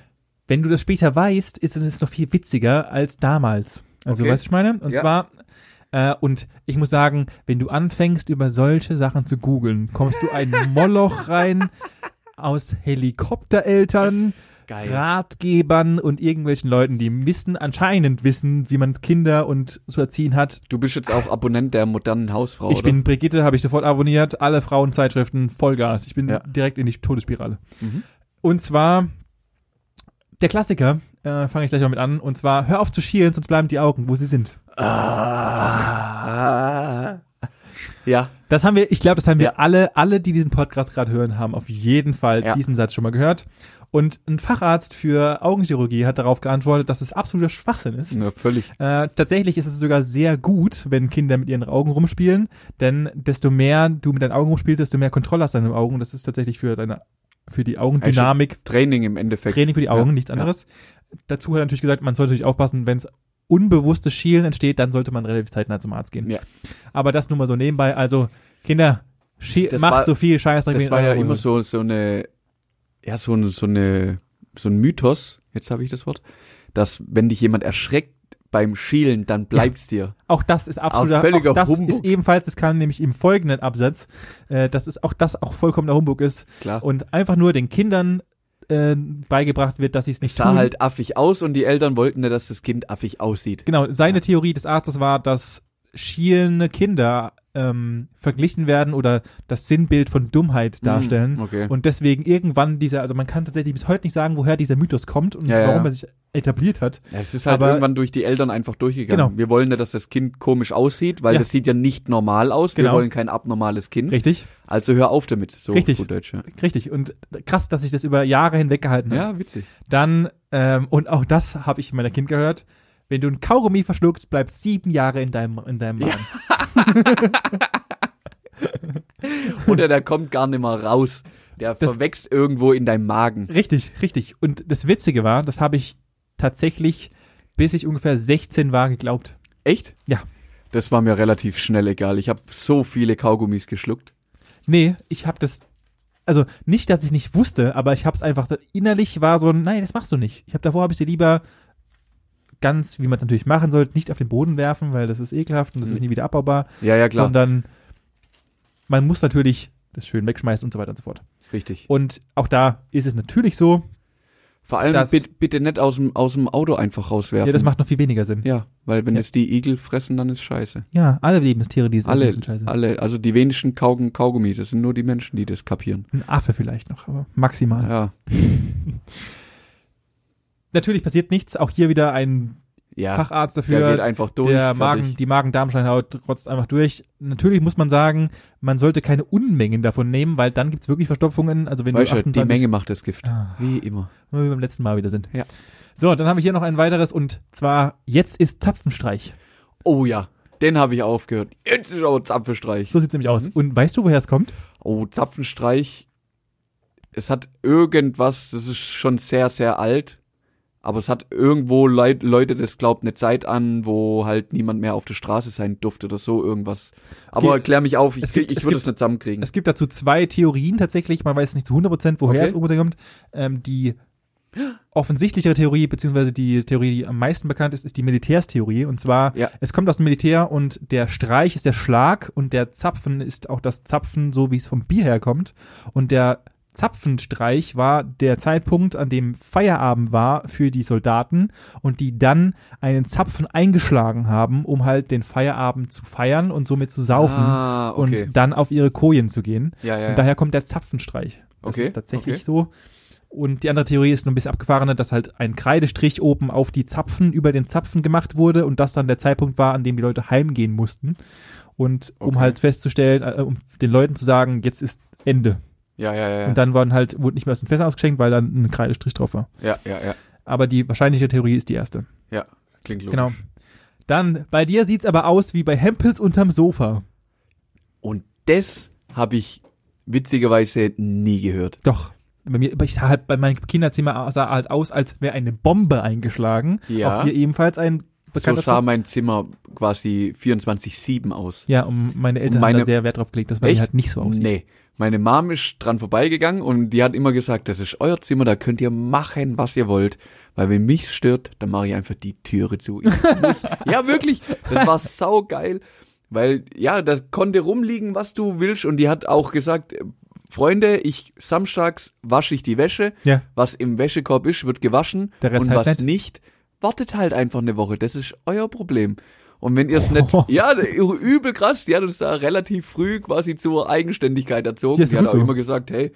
wenn du das später weißt, ist es noch viel witziger als damals. Also, Okay. weißt du, was ich meine? Und zwar, äh, und ich muss sagen, wenn du anfängst, über solche Sachen zu googeln, kommst du ein Moloch rein aus Helikoptereltern, Geil. Ratgebern und irgendwelchen Leuten, die wissen, anscheinend wissen, wie man Kinder und zu erziehen hat. Du bist jetzt auch Abonnent der modernen Hausfrau, Ich oder? bin Brigitte, habe ich sofort abonniert, alle Frauenzeitschriften, Vollgas. Ich bin Ja. direkt in die Todesspirale. Mhm. Und zwar der Klassiker, äh, fange ich gleich mal mit an. Und zwar, hör auf zu schielen, sonst bleiben die Augen, wo sie sind. Ah. Ja, Das haben wir, ich glaube, das haben wir Ja. alle, alle, die diesen Podcast gerade hören, haben auf jeden Fall Ja. diesen Satz schon mal gehört. Und ein Facharzt für Augenchirurgie hat darauf geantwortet, dass es absoluter Schwachsinn ist. ja völlig. Äh, tatsächlich ist es sogar sehr gut, wenn Kinder mit ihren Augen rumspielen, denn desto mehr du mit deinen Augen rumspielst, desto mehr Kontrolle hast du an deinen Augen. Das ist tatsächlich für deine, für die Augendynamik, Training im Endeffekt. Training für die Augen, Ja, nichts anderes. Dazu hat er natürlich gesagt, man sollte natürlich aufpassen, wenn es unbewusstes Schielen entsteht, dann sollte man relativ zeitnah zum Arzt gehen. Ja. Aber das nur mal so nebenbei. Also, Kinder, macht war- so viel wie Das war ja immer so, so eine, ja, so so eine, so ein Mythos, jetzt habe ich das Wort, dass wenn dich jemand erschreckt beim Schielen, dann bleibt's dir. Auch das ist absoluter, Auch völliger auch das Humbug. ist ebenfalls, das kam nämlich im folgenden Absatz, äh, dass es auch das auch vollkommener Humbug ist Klar. und einfach nur den Kindern äh, beigebracht wird, dass sie es nicht sah tun. halt affig aus und die Eltern wollten dass das Kind affig aussieht. Genau, seine Ja. Theorie des Arztes war, dass schielende Kinder ähm, verglichen werden oder das Sinnbild von Dummheit darstellen. Hm, okay. Und deswegen irgendwann dieser, also man kann tatsächlich bis heute nicht sagen, woher dieser Mythos kommt und Ja, ja, warum ja. er sich etabliert hat. Ja, es ist halt Aber- irgendwann durch die Eltern einfach durchgegangen. Genau. Wir wollen nicht, dass das Kind komisch aussieht, weil Ja. das sieht ja nicht normal aus. Wir Genau. wollen kein abnormales Kind. Richtig, Also hör auf damit. So Richtig. gut Deutsch, ja. richtig. Und krass, dass sich das über Jahre hinweg gehalten hat. Ja, witzig. Dann, ähm, und auch das habe ich in meiner Kind gehört, wenn du ein Kaugummi verschluckst, bleibt sieben Jahre in deinem, in deinem Magen. Oder der kommt gar nicht mehr raus. Der Das- verwächst irgendwo in deinem Magen. Richtig, richtig. Und das Witzige war, das habe ich tatsächlich, bis ich ungefähr 16 war, geglaubt. Echt? Ja. Das war mir relativ schnell egal. Ich habe so viele Kaugummis geschluckt. Nee, ich habe das, also nicht, dass ich nicht wusste, aber ich habe es einfach, so- innerlich war so, ein, nein, das machst du nicht. Ich habe davor, habe ich sie lieber ganz, wie man es natürlich machen sollte, nicht auf den Boden werfen, weil das ist ekelhaft und das ist nie wieder abbaubar, Ja, ja, klar. sondern man muss natürlich das schön wegschmeißen und so weiter und so fort. Richtig. Und auch da ist es natürlich so, Vor allem Das- bitte, bitte nicht aus dem, aus dem Auto einfach rauswerfen. ja, das macht noch viel weniger Sinn. Ja, weil wenn Ja. es die Igel fressen, dann ist scheiße. Ja, alle Lebenstiere, die es essen, Alle, sind scheiße. alle, also die wenigsten kaugen Kaugummi, das sind nur die Menschen, die das kapieren. Ein Affe vielleicht noch, aber maximal. Ja. Natürlich passiert nichts, auch hier wieder ein Ja, Facharzt der dafür. geht einfach durch. der. Magen, die Magen-Darm-Schleimhaut trotzt einfach durch. Natürlich muss man sagen, man sollte keine Unmengen davon nehmen, weil dann gibt's wirklich Verstopfungen. Also wenn Weißt du du, die 28 Menge macht das Gift. Ah, Wie immer. wo wir beim letzten Mal wieder sind. Ja. So, dann haben wir hier noch ein weiteres und zwar jetzt ist Zapfenstreich. Oh ja, den habe ich aufgehört. Jetzt ist aber Zapfenstreich. So sieht's nämlich aus. Mhm. Und weißt du, woher es kommt? Oh, Zapfenstreich. Es hat irgendwas, das ist schon sehr, sehr alt. Aber es hat irgendwo Leut, Leute, das glaubt eine Zeit an, wo halt niemand mehr auf der Straße sein durfte oder so irgendwas. Aber Okay. klär mich auf, ich, Es gibt- ich würde es nicht zusammenkriegen. Es gibt dazu zwei Theorien tatsächlich. Man weiß nicht zu 100 Prozent, woher Okay. es ungefähr kommt. Ähm, die offensichtlichere Theorie, beziehungsweise die Theorie, die am meisten bekannt ist, ist die Militärstheorie. Und zwar, Ja. es kommt aus dem Militär und der Streich ist der Schlag und der Zapfen ist auch das Zapfen, so wie es vom Bier herkommt. Und der Zapfenstreich war der Zeitpunkt, an dem Feierabend war für die Soldaten und die dann einen Zapfen eingeschlagen haben, um halt den Feierabend zu feiern und somit zu saufen Ah, okay. und dann auf ihre Kojen zu gehen. ja, ja, Und ja. daher kommt der Zapfenstreich. Das Okay, ist tatsächlich okay. so. Und die andere Theorie ist noch ein bisschen abgefahrener, dass halt ein Kreidestrich oben auf die Zapfen, über den Zapfen gemacht wurde und das dann der Zeitpunkt war, an dem die Leute heimgehen mussten. Und um halt festzustellen, äh, um den Leuten zu sagen, jetzt ist Ende. Ja, ja, ja. Und dann waren halt, wurde nicht mehr aus den Fässern ausgeschenkt, weil dann ein Kreidestrich drauf war. ja, ja, ja. Aber die wahrscheinliche Theorie ist die erste. Klingt logisch. Genau. Dann, bei dir sieht's aber aus wie bei Hempels unterm Sofa. Und das habe ich witzigerweise nie gehört. Doch. Bei mir, ich sah halt, bei meinem Kinderzimmer sah halt aus, als wäre eine Bombe eingeschlagen. Ja. Auch hier ebenfalls ein So sah mein Zimmer quasi 24-7 aus. Ja, und meine Eltern meine- haben da sehr Wert drauf gelegt, dass man Echt? halt nicht so aussieht. Nee. Meine Mom ist dran vorbeigegangen und die hat immer gesagt, das ist euer Zimmer, da könnt ihr machen, was ihr wollt. Weil wenn mich stört, dann mache ich einfach die Türe zu. Muss, ja, wirklich. Das war saugeil. Weil, ja, da konnte rumliegen, was du willst. Und die hat auch gesagt, Freunde, ich samstags wasche ich die Wäsche. Ja. Was im Wäschekorb ist, wird gewaschen. Der Rest und halt was nicht. nicht, wartet halt einfach eine Woche. Das ist euer Problem. Und wenn ihr es nicht, Oh. ja, übel krass, die hat uns da relativ früh quasi zur Eigenständigkeit erzogen. Ja, die hat auch so. immer gesagt, hey,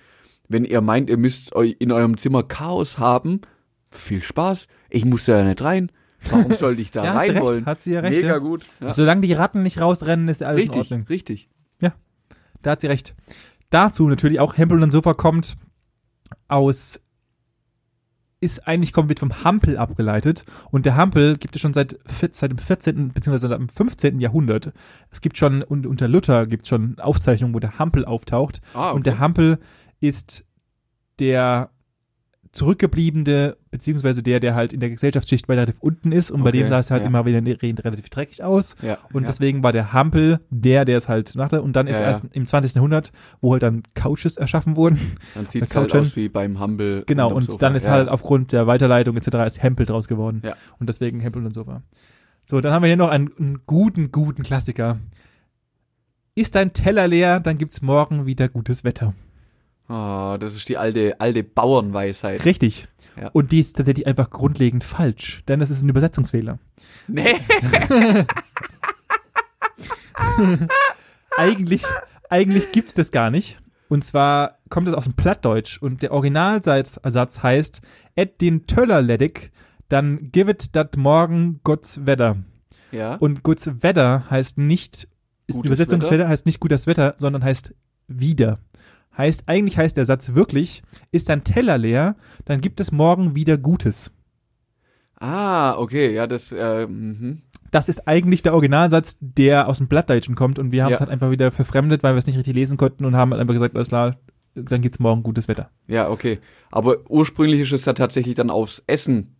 wenn ihr meint, ihr müsst in eurem Zimmer Chaos haben, viel Spaß. Ich muss da ja nicht rein. Warum sollte ich da Ja, rein wollen? hat sie ja recht, Mega ja. gut. Ja. Solange die Ratten nicht rausrennen, ist alles in richtig, Ordnung. richtig. Da hat sie recht. Dazu natürlich auch Hempel und Sofa kommt aus ist eigentlich kommt wird vom Hampel abgeleitet und der Hampel gibt es schon seit seit dem 14. bzw. seit dem 15. Jahrhundert. Es gibt schon und unter Luther gibt es schon Aufzeichnungen, wo der Hampel auftaucht Ah, und der Hampel ist der zurückgebliebene, beziehungsweise der, der halt in der Gesellschaftsschicht relativ unten ist und bei Okay, dem sah es halt ja. immer wieder relativ dreckig aus. ja, Und ja. deswegen war der Hampel der, der es halt machte. Und dann ist erst im 20. Jahrhundert, wo halt dann Couches erschaffen wurden. dann sieht es halt aus wie beim Humble. Genau, und Sofa. dann ist halt aufgrund der Weiterleitung etc. ist Hempel draus geworden. Ja. Und deswegen Hempel und Sofa. So, dann haben wir hier noch einen, einen guten, guten Klassiker. Ist dein Teller leer, dann gibt's morgen wieder gutes Wetter. Oh, das ist die alte, alte Bauernweisheit. Richtig. Ja. Und die ist tatsächlich einfach grundlegend falsch, denn es ist ein Übersetzungsfehler. Nee. eigentlich, eigentlich gibt's das gar nicht. Und zwar kommt es aus dem Plattdeutsch und der Originalsatz heißt, et den Töller ledig, dann give it dat morgen Gott's Wetter. Ja. Und Gott's Wetter heißt nicht, ist Wetter? heißt nicht gutes Wetter, sondern heißt wieder. Heißt, eigentlich heißt der Satz wirklich, ist dein Teller leer, dann gibt es morgen wieder Gutes. ah, okay, ja, das, äh, mhm. Das ist eigentlich der Originalsatz, der aus dem Plattdeutschen kommt und wir haben es Ja. halt einfach wieder verfremdet, weil wir es nicht richtig lesen konnten und haben halt einfach gesagt, alles klar, dann gibt's morgen gutes Wetter. Ja, okay. Aber ursprünglich ist es ja tatsächlich dann aufs Essen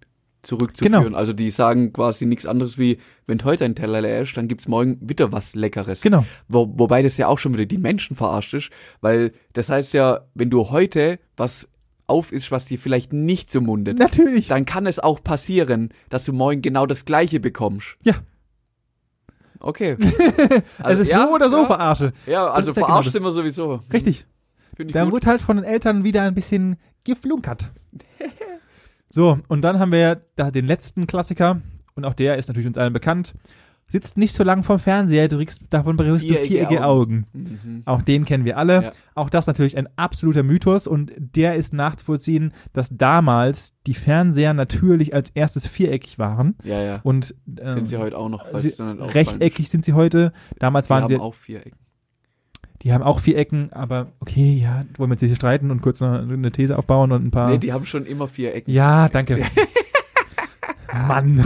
zurückzuführen. Genau. Also die sagen quasi nichts anderes wie, wenn heute ein Teller leer ist, dann gibt's morgen wieder was Leckeres. Genau. Wo, wobei das ja auch schon wieder die Menschen verarscht ist, weil das heißt ja, wenn du heute was auf ist, was dir vielleicht nicht so mundet, Natürlich. dann kann es auch passieren, dass du morgen genau das gleiche bekommst. Ja. Okay. Also, es ist ja, so oder so ja, verarsche. Ja, also ja genau verarscht sind wir sowieso. Richtig. Da gut. wurde halt von den Eltern wieder ein bisschen geflunkert. So, und dann haben wir da den letzten Klassiker, und auch der ist natürlich uns allen bekannt. Sitzt nicht so lang vorm Fernseher, du kriegst, davon berührst du Viereckige viereckige Augen. Mhm. Auch den kennen wir alle. Ja. Auch das natürlich ein absoluter Mythos und der ist nachzuvollziehen, dass damals die Fernseher natürlich als erstes viereckig waren Ja, ja. und ähm, Sind sie heute auch noch, sie, nicht rechteckig sind sie heute. Damals auffallen waren ist. sie, haben auch Vierecken. Die haben auch vier Ecken, aber okay, ja, wollen wir jetzt hier streiten und kurz noch eine These aufbauen und ein paar. Nee, die haben schon immer Vierecken. Ja, danke. Mann.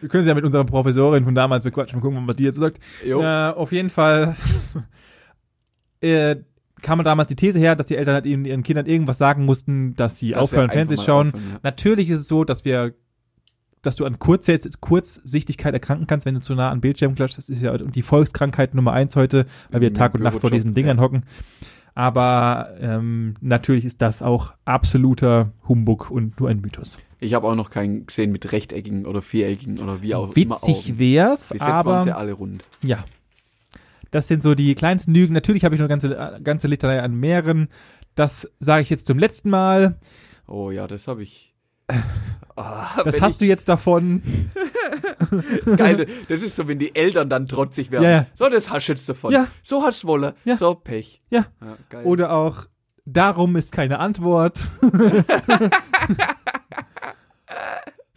Wir können sie ja mit unserer Professorin von damals bequatschen. Mal gucken, was die jetzt sagt. Jo. Äh, auf jeden Fall äh, kam damals die These her, dass die Eltern halt ihren, Kindern irgendwas sagen mussten, dass sie Dass aufhören, Fernsehen schauen. aufhören, ja. Natürlich ist es so, dass wir dass du an Kurz Kurzsichtigkeit erkranken kannst, wenn du zu nah an Bildschirm klatscht. Das ist ja die Volkskrankheit Nummer eins heute, weil wir Im Tag und Nacht vor diesen Dingern ja. hocken. Aber ähm, natürlich ist das auch absoluter Humbug und nur ein Mythos. Ich habe auch noch keinen gesehen mit rechteckigen oder viereckigen oder wie auch immer Witzig wär's, Bis jetzt waren aber sie alle rund. ja. Das sind so die kleinsten Lügen. Natürlich habe ich noch eine ganze, ganze Litanei an mehreren. Das sage ich jetzt zum letzten Mal. Oh ja, das habe ich. Ah, Das hast du jetzt davon. geil, das ist so, wenn die Eltern dann trotzig werden. Ja, ja. So, das hast du jetzt davon. Ja. So hast du wolle. Ja. So Pech. Ja. Oder auch, darum ist keine Antwort.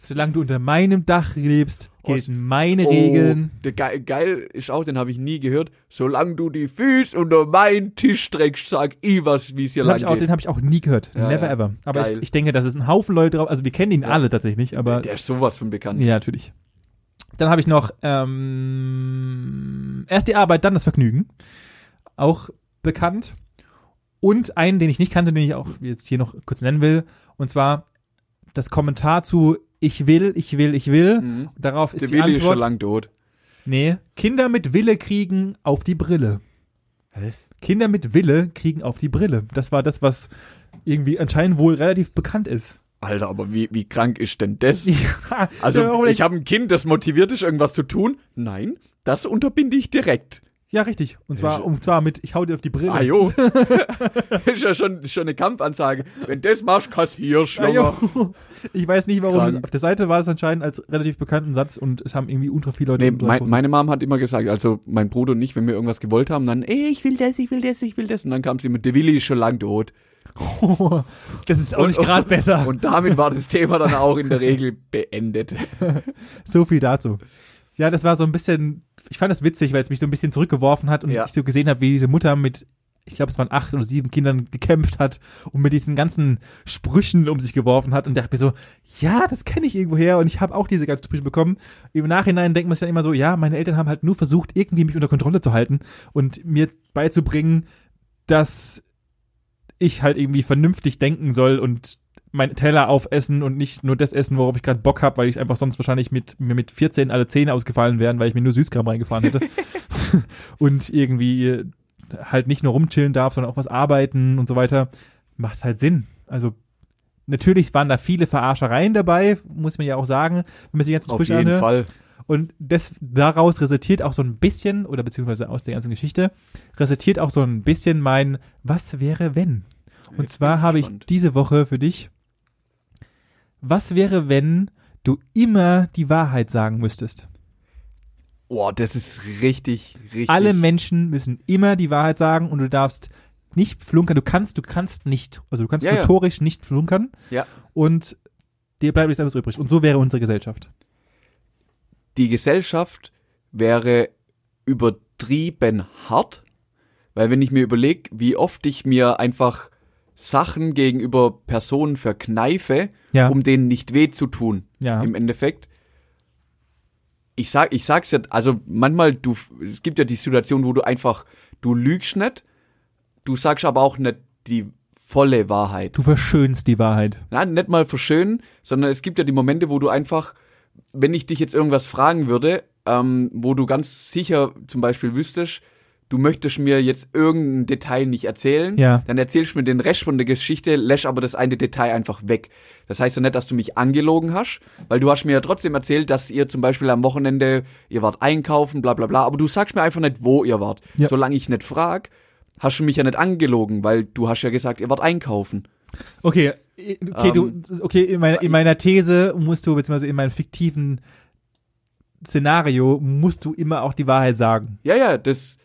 Solange du unter meinem Dach lebst, gelten meine oh, Regeln. Der geil, geil ist auch, den habe ich nie gehört. Solange du die Füße unter meinen Tisch streckst, sag ich was, wie es hier habe lang geht. den hab ich auch nie gehört. Ja, Never ja. ever. Aber ich, ich denke, das ist ein Haufen Leute drauf. Also wir kennen ihn Ja. alle tatsächlich nicht, aber der ist sowas von bekannt. ja, natürlich. Dann habe ich noch ähm, erst die Arbeit, dann das Vergnügen. Auch bekannt. Und einen, den ich nicht kannte, den ich auch jetzt hier noch kurz nennen will. Und zwar das Kommentar zu Ich will, ich will, ich will. Mhm. Darauf ist Der die Willi ist schon Antwort. lang tot. nee, Kinder mit Wille kriegen auf die Brille. Was? Kinder mit Wille kriegen auf die Brille. Das war das, was irgendwie anscheinend wohl relativ bekannt ist. Alter, aber wie, wie krank ist denn das? Ja, Also, ich habe ein Kind, das motiviert ist, irgendwas zu tun. Nein, das unterbinde ich direkt. Ja, richtig. Und zwar, und zwar mit, ich hau dir auf die Brille. Ah jo. ist ja schon, schon eine Kampfansage. Wenn das machst, kassierst, Ah, jo. Ich weiß nicht, warum. Das, auf der Seite war es anscheinend als relativ bekannten Satz und es haben irgendwie ultra viele Leute. Nee, mein, meine Mom hat immer gesagt, also mein Bruder und ich, wenn wir irgendwas gewollt haben, dann, ey, ich will das, ich will das, ich will das. Und dann kam sie mit, der Willi ist schon lang tot. das ist auch nicht Und- gerade besser. Und damit war das Thema dann auch in der Regel beendet. So viel dazu. Ja, das war so ein bisschen, ich fand das witzig, weil es mich so ein bisschen zurückgeworfen hat und Ja. ich so gesehen habe, wie diese Mutter mit, ich glaube, es waren acht oder sieben Kindern gekämpft hat und mit diesen ganzen Sprüchen um sich geworfen hat und dachte mir so, ja, das kenne ich irgendwoher und ich habe auch diese ganzen Sprüche bekommen. Im Nachhinein denkt man sich dann immer so, ja, meine Eltern haben halt nur versucht, irgendwie mich unter Kontrolle zu halten und mir beizubringen, dass ich halt irgendwie vernünftig denken soll und meinen Teller aufessen und nicht nur das essen, worauf ich gerade Bock habe, weil ich einfach sonst wahrscheinlich mit mir mit 14 alle Zähne ausgefallen wären, weil ich mir nur Süßkram reingefahren hätte. und irgendwie äh, halt nicht nur rumchillen darf, sondern auch was arbeiten und so weiter. Macht halt Sinn. Also natürlich waren da viele Verarschereien dabei, muss man ja auch sagen, wenn man sich ganzen Auf Sprüche jeden anhört. Fall. Und das, daraus resultiert auch so ein bisschen, oder beziehungsweise aus der ganzen Geschichte, resultiert auch so ein bisschen mein Was wäre wenn? Und Jetzt zwar habe ich diese Woche für dich, was wäre wenn du immer die Wahrheit sagen müsstest? Boah, das ist richtig, richtig. Alle Menschen müssen immer die Wahrheit sagen und du darfst nicht flunkern. Du kannst, du kannst nicht, also du kannst Ja, ja. notorisch nicht flunkern. Ja. Und dir bleibt nichts anderes übrig. Und so wäre unsere Gesellschaft. die Gesellschaft wäre übertrieben hart, weil wenn ich mir überlege, wie oft ich mir einfach Sachen gegenüber Personen verkneife, Ja. um denen nicht weh zu tun, ja. im Endeffekt. Ich sag, ich sag's ja, also manchmal, du, es gibt ja die Situation, wo du einfach, du lügst nicht, du sagst aber auch nicht die volle Wahrheit. Du verschönst die Wahrheit. Nein, nicht mal verschönen, sondern es gibt ja die Momente, wo du einfach, wenn ich dich jetzt irgendwas fragen würde, ähm, wo du ganz sicher zum Beispiel wüsstest, du möchtest mir jetzt irgendein Detail nicht erzählen, Ja. dann erzählst du mir den Rest von der Geschichte, lässt aber das eine Detail einfach weg. Das heißt ja nicht, dass du mich angelogen hast, weil du hast mir ja trotzdem erzählt, dass ihr zum Beispiel am Wochenende, ihr wart einkaufen, bla bla bla, aber du sagst mir einfach nicht, wo ihr wart. Ja. Solange ich nicht frag, hast du mich ja nicht angelogen, weil du hast ja gesagt, ihr wart einkaufen. Okay, okay, Ähm, du, okay, in meiner, in meiner These musst du, beziehungsweise in meinem fiktiven Szenario musst du immer auch die Wahrheit sagen. Ja, ja, das.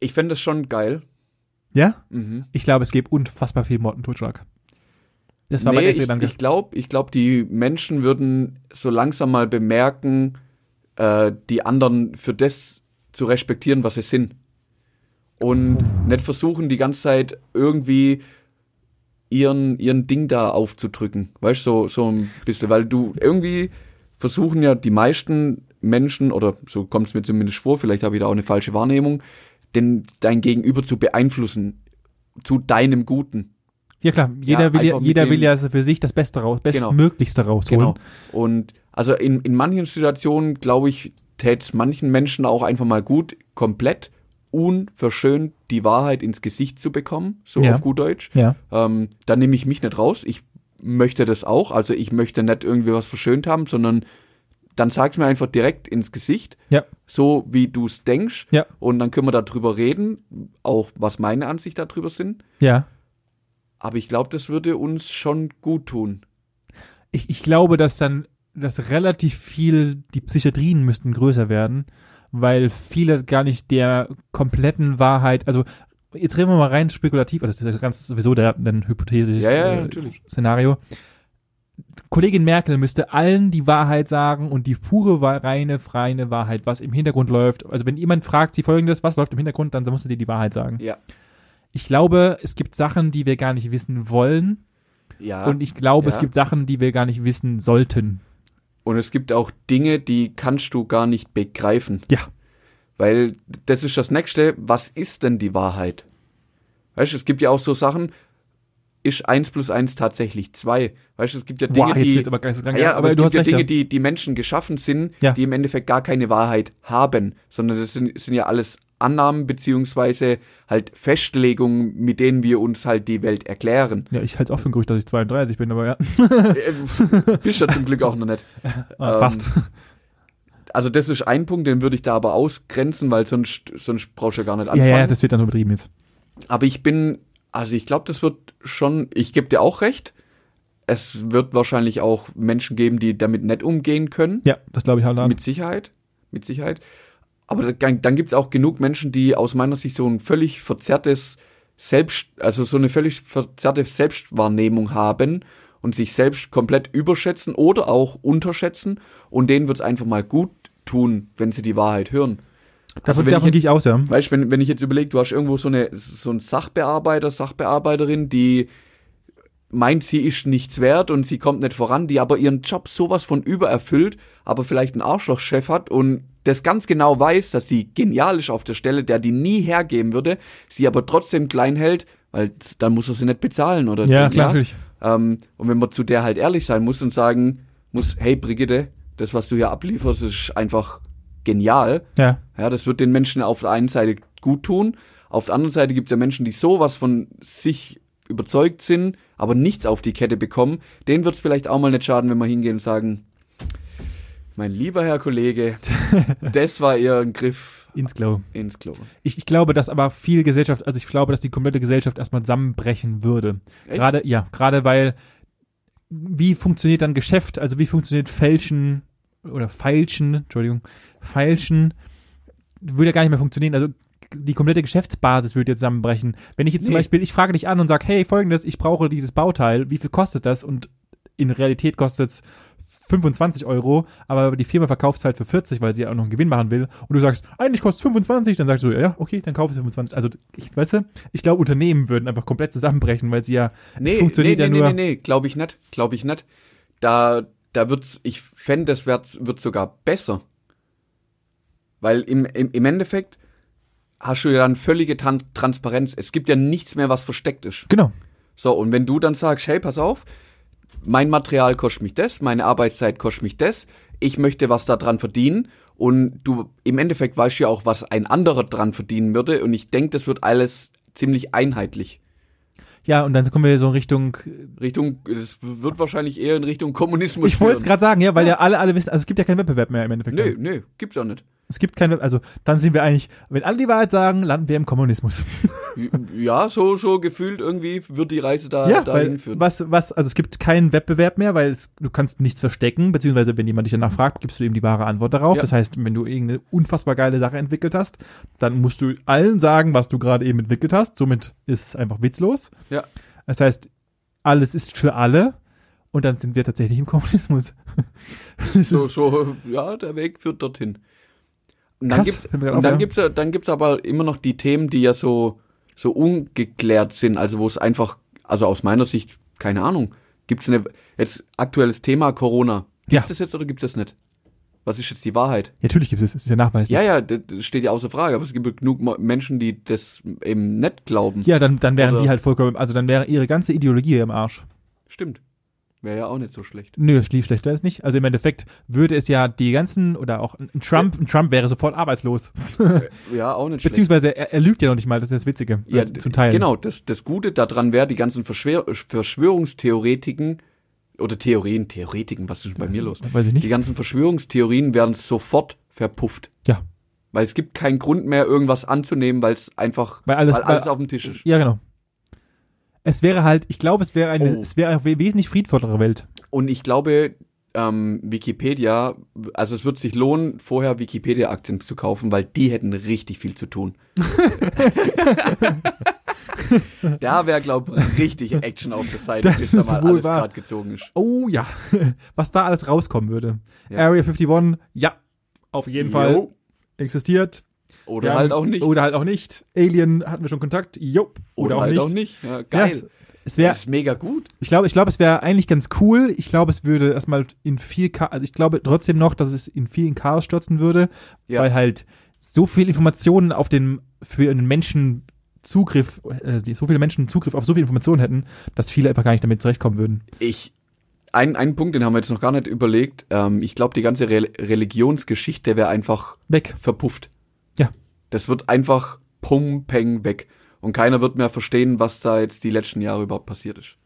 Ich fände das schon geil. Ja? Mhm. Ich glaube, es gibt unfassbar viel Mord und Totschlag. Das war mein nee, erster ich, Gedanke. ich glaube, ich glaub, die Menschen würden so langsam mal bemerken, äh, die anderen für das zu respektieren, was sie sind. Und nicht versuchen, die ganze Zeit irgendwie ihren, ihren Ding da aufzudrücken. Weißt du, so, so ein bisschen, weil du irgendwie versuchen ja die meisten Menschen, oder so kommt es mir zumindest vor, vielleicht habe ich da auch eine falsche Wahrnehmung, denn dein Gegenüber zu beeinflussen zu deinem Guten. ja klar, jeder Ja, will ja, jeder will ja für sich das Beste raus, Genau. bestmöglichste rausholen. Genau. Und also in, in manchen Situationen, glaube ich, täte es manchen Menschen auch einfach mal gut, komplett unverschönt die Wahrheit ins Gesicht zu bekommen, so Ja. auf gut Deutsch. Ja. Ähm, da nehme ich mich nicht raus. Ich möchte das auch. Also ich möchte nicht irgendwie was verschönt haben, sondern dann sag's mir einfach direkt ins Gesicht, Ja. so wie du es denkst. Ja. Und dann können wir darüber reden, auch was meine Ansicht darüber sind. Ja. Aber ich glaube, das würde uns schon gut tun. Ich, ich glaube, dass dann, dass relativ viel, die Psychiatrien müssten größer werden, weil viele gar nicht der kompletten Wahrheit, also jetzt reden wir mal rein spekulativ, also das ist ja ganz sowieso der, ein hypothetisches Ja, ja, äh, natürlich. Kollegin Merkel müsste allen die Wahrheit sagen und die pure, reine, freie Wahrheit, was im Hintergrund läuft. Also wenn jemand fragt sie folgendes, was läuft im Hintergrund, dann musst du dir die Wahrheit sagen. Ja. Ich glaube, es gibt Sachen, die wir gar nicht wissen wollen Ja. und ich glaube, es Ja. gibt Sachen, die wir gar nicht wissen sollten. Und es gibt auch Dinge, die kannst du gar nicht begreifen. Ja. Weil das ist das Nächste. Was ist denn die Wahrheit? Weißt du, es gibt ja auch so Sachen, ist eins plus eins tatsächlich zwei. Weißt du, es gibt ja Dinge, jetzt die. aber geisteskrank. ja, aber, es du gibt ja. Dinge, ja. die die Menschen geschaffen sind, Ja. die im Endeffekt gar keine Wahrheit haben, sondern das sind, sind ja alles Annahmen beziehungsweise halt Festlegungen, mit denen wir uns halt die Welt erklären. ja, ich halte es auch für ein Gerücht, dass ich 32 bin, aber ja. Äh, Bist ja zum Glück auch noch nicht. Ah, Ähm, fast. Also das ist ein Punkt, den würde ich da aber ausgrenzen, weil sonst, sonst brauchst du ja gar nicht Ja, anfangen. ja, das wird dann übertrieben jetzt. aber ich bin, also ich glaube, das wird schon, ich gebe dir auch recht, es wird wahrscheinlich auch Menschen geben, die damit nicht umgehen können, Ja, das glaube ich halt. mit Sicherheit, mit Sicherheit. Aber dann, dann gibt es auch genug Menschen, die aus meiner Sicht so ein völlig verzerrtes Selbst, also so eine völlig verzerrte Selbstwahrnehmung haben und sich selbst komplett überschätzen oder auch unterschätzen und denen wird es einfach mal gut tun, wenn sie die Wahrheit hören. Davon, Also ich davon jetzt- gehe ich aus, ja. Weißt du, wenn, wenn ich jetzt überlege, du hast irgendwo so eine so einen Sachbearbeiter, Sachbearbeiterin, die meint, sie ist nichts wert und sie kommt nicht voran, die aber ihren Job sowas von übererfüllt, aber vielleicht einen Arschlochchef hat und das ganz genau weiß, dass sie genial ist auf der Stelle, der die nie hergeben würde, sie aber trotzdem klein hält, weil dann muss er sie nicht bezahlen oder Ja, klar, natürlich. ähm, und wenn man zu der halt ehrlich sein muss und sagen muss, hey Brigitte, das was du hier ablieferst, ist einfach genial, Ja. ja, das wird den Menschen auf der einen Seite gut tun. Auf der anderen Seite gibt es ja Menschen, die sowas von sich überzeugt sind, aber nichts auf die Kette bekommen. Denen wird es vielleicht auch mal nicht schaden, wenn wir hingehen und sagen, mein lieber Herr Kollege, das war Ihr Griff Ins Klo. ins Klo. Ich, ich glaube, dass aber viel Gesellschaft, also ich glaube, dass die komplette Gesellschaft erstmal zusammenbrechen würde. Echt? Gerade, ja, gerade weil, wie funktioniert dann Geschäft, also wie funktioniert Fälschen oder feilschen, Entschuldigung, feilschen, würde ja gar nicht mehr funktionieren. Also die komplette Geschäftsbasis würde jetzt zusammenbrechen. Wenn ich jetzt zum Nee. Beispiel, ich frage dich an und sage, hey, folgendes, ich brauche dieses Bauteil, wie viel kostet das? Und in Realität kostet es 25 Euro, aber die Firma verkauft es halt für 40, weil sie ja auch noch einen Gewinn machen will. Und du sagst, eigentlich kostet es 25, dann sagst du, ja, okay, dann kauf es 25. Also, ich, weißt du, ich glaube, Unternehmen würden einfach komplett zusammenbrechen, weil sie ja, Nee, es funktioniert nee, ja nee, nur. nee, nee, glaube ich nicht, glaube ich nicht. Da, da wird's, ich fände, das wird, wird sogar besser. Weil im, im, im Endeffekt hast du ja dann völlige Tran Transparenz. Es gibt ja nichts mehr, was versteckt ist. Genau. So, und wenn du dann sagst, hey, pass auf, mein Material kostet mich das, meine Arbeitszeit kostet mich das, ich möchte was da dran verdienen und du im Endeffekt weißt ja auch, was ein anderer dran verdienen würde und ich denke, das wird alles ziemlich einheitlich. Ja, und dann kommen wir so in Richtung Richtung, das wird wahrscheinlich eher in Richtung Kommunismus Ich wollte es gerade sagen, ja, weil ja alle, alle wissen, also es gibt ja keinen Wettbewerb mehr im Endeffekt. Nö, nö, gibt's auch nicht. Es gibt keine, also dann sind wir eigentlich, wenn alle die Wahrheit sagen, landen wir im Kommunismus. Ja, so, so gefühlt irgendwie wird die Reise da ja, dahin weil führen. was, was, also es gibt keinen Wettbewerb mehr, weil es, du kannst nichts verstecken, beziehungsweise wenn jemand dich danach fragt, gibst du ihm die wahre Antwort darauf. Ja. Das heißt, wenn du irgendeine unfassbar geile Sache entwickelt hast, dann musst du allen sagen, was du gerade eben entwickelt hast. Somit ist es einfach witzlos. Ja. Das heißt, alles ist für alle. Und dann sind wir tatsächlich im Kommunismus. So, so, ja, der Weg führt dorthin. Und dann Krass, gibt's, und dann ja. gibt's ja, dann gibt's aber immer noch die Themen, die ja so, so ungeklärt sind, also wo es einfach, also aus meiner Sicht, keine Ahnung, gibt's eine, jetzt aktuelles Thema Corona. Gibt's Ja. das jetzt oder gibt's das nicht? Was ist jetzt die Wahrheit? Natürlich gibt es, es ist ja nachweislich. Ja, ja, das das steht ja außer Frage, aber es gibt genug Menschen, die das eben nicht glauben. Ja, dann, dann wären Oder- die halt vollkommen, also dann wäre ihre ganze Ideologie im Arsch. Stimmt. Wäre ja auch nicht so schlecht. Nö, schlie- schlecht wäre es nicht. Also im Endeffekt würde es ja die ganzen, oder auch ein Trump, ein Trump wäre sofort arbeitslos. Ja, auch nicht schlecht. Beziehungsweise er, er lügt ja noch nicht mal, das ist das Witzige. Ja, also, zum Teil. Genau, das, das Gute daran wäre, die ganzen Verschwör Verschwörungstheoretiken oder Theorien, Theoretiken, was ist bei mir los? Weiß ich Die nicht. ganzen Verschwörungstheorien werden sofort verpufft. Ja. Weil es gibt keinen Grund mehr, irgendwas anzunehmen, weil es einfach, Weil alles- weil alles weil- auf dem Tisch ist. Ja, genau. Es wäre halt, ich glaube, es wäre eine, Oh. es wäre eine we- wesentlich friedvollere Welt. Und ich glaube, ähm, Wikipedia, also es wird sich lohnen, vorher Wikipedia-Aktien zu kaufen, weil die hätten richtig viel zu tun. da wäre, glaube ich, richtig Action auf der Seite, bis da mal wohl alles gerade gezogen ist. Oh ja, was da alles rauskommen würde. Ja. Area 51, ja, auf jeden Fall Jo. existiert. Oder Wir halt auch nicht. Oder halt auch nicht. Alien hatten wir schon Kontakt, jo. Oder, auch, halt nicht. auch nicht. Ja, Ja, geil. es, es wäre, das ist mega gut. Ich glaube, ich glaube, es wäre eigentlich ganz cool. Ich glaube, es würde erstmal in viel, Cha also ich glaube trotzdem noch, dass es in vielen Chaos stürzen würde, Ja. weil halt so viel Informationen auf den, für einen Menschen Zugriff, äh, so viele Menschen Zugriff auf so viele Informationen hätten, dass viele einfach gar nicht damit zurechtkommen würden. Ich, ein, ein Punkt, den haben wir jetzt noch gar nicht überlegt. Ähm, ich glaube, die ganze Re Religionsgeschichte wäre einfach Weg. verpufft. Das wird einfach pum, peng weg. Und keiner wird mehr verstehen, was da jetzt die letzten Jahre überhaupt passiert ist.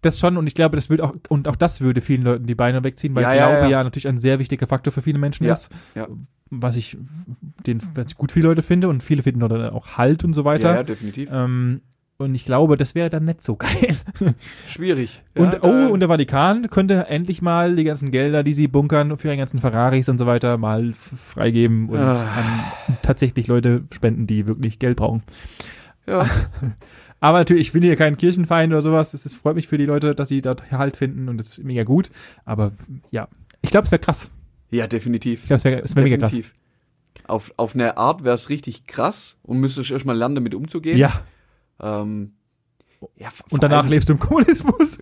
Das schon, und ich glaube, das würde auch, und auch das würde vielen Leuten die Beine wegziehen, weil Ja, Glaube ja, ja. natürlich ein sehr wichtiger Faktor für viele Menschen ist. ja. Was ich, den, was ich gut viele Leute finde und viele finden dann auch Halt und so weiter. Ja, ja, definitiv. Ähm, und ich glaube, das wäre dann nicht so geil. Schwierig. Und, ja, oh, da- und der Vatikan könnte endlich mal die ganzen Gelder, die sie bunkern für ihre ganzen Ferraris und so weiter, mal freigeben und Ah. an tatsächlich Leute spenden, die wirklich Geld brauchen. ja. Aber natürlich, ich bin hier kein Kirchenfeind oder sowas. Es freut mich für die Leute, dass sie dort Halt finden und das ist mega gut. Aber ja, ich glaube, es wäre krass. ja, definitiv. Ich glaube, es wäre wär mega krass. definitiv. Auf, auf eine Art wäre es richtig krass und müsstest erstmal lernen, damit umzugehen. Ja, Ähm, ja und danach allem- lebst du im Kommunismus.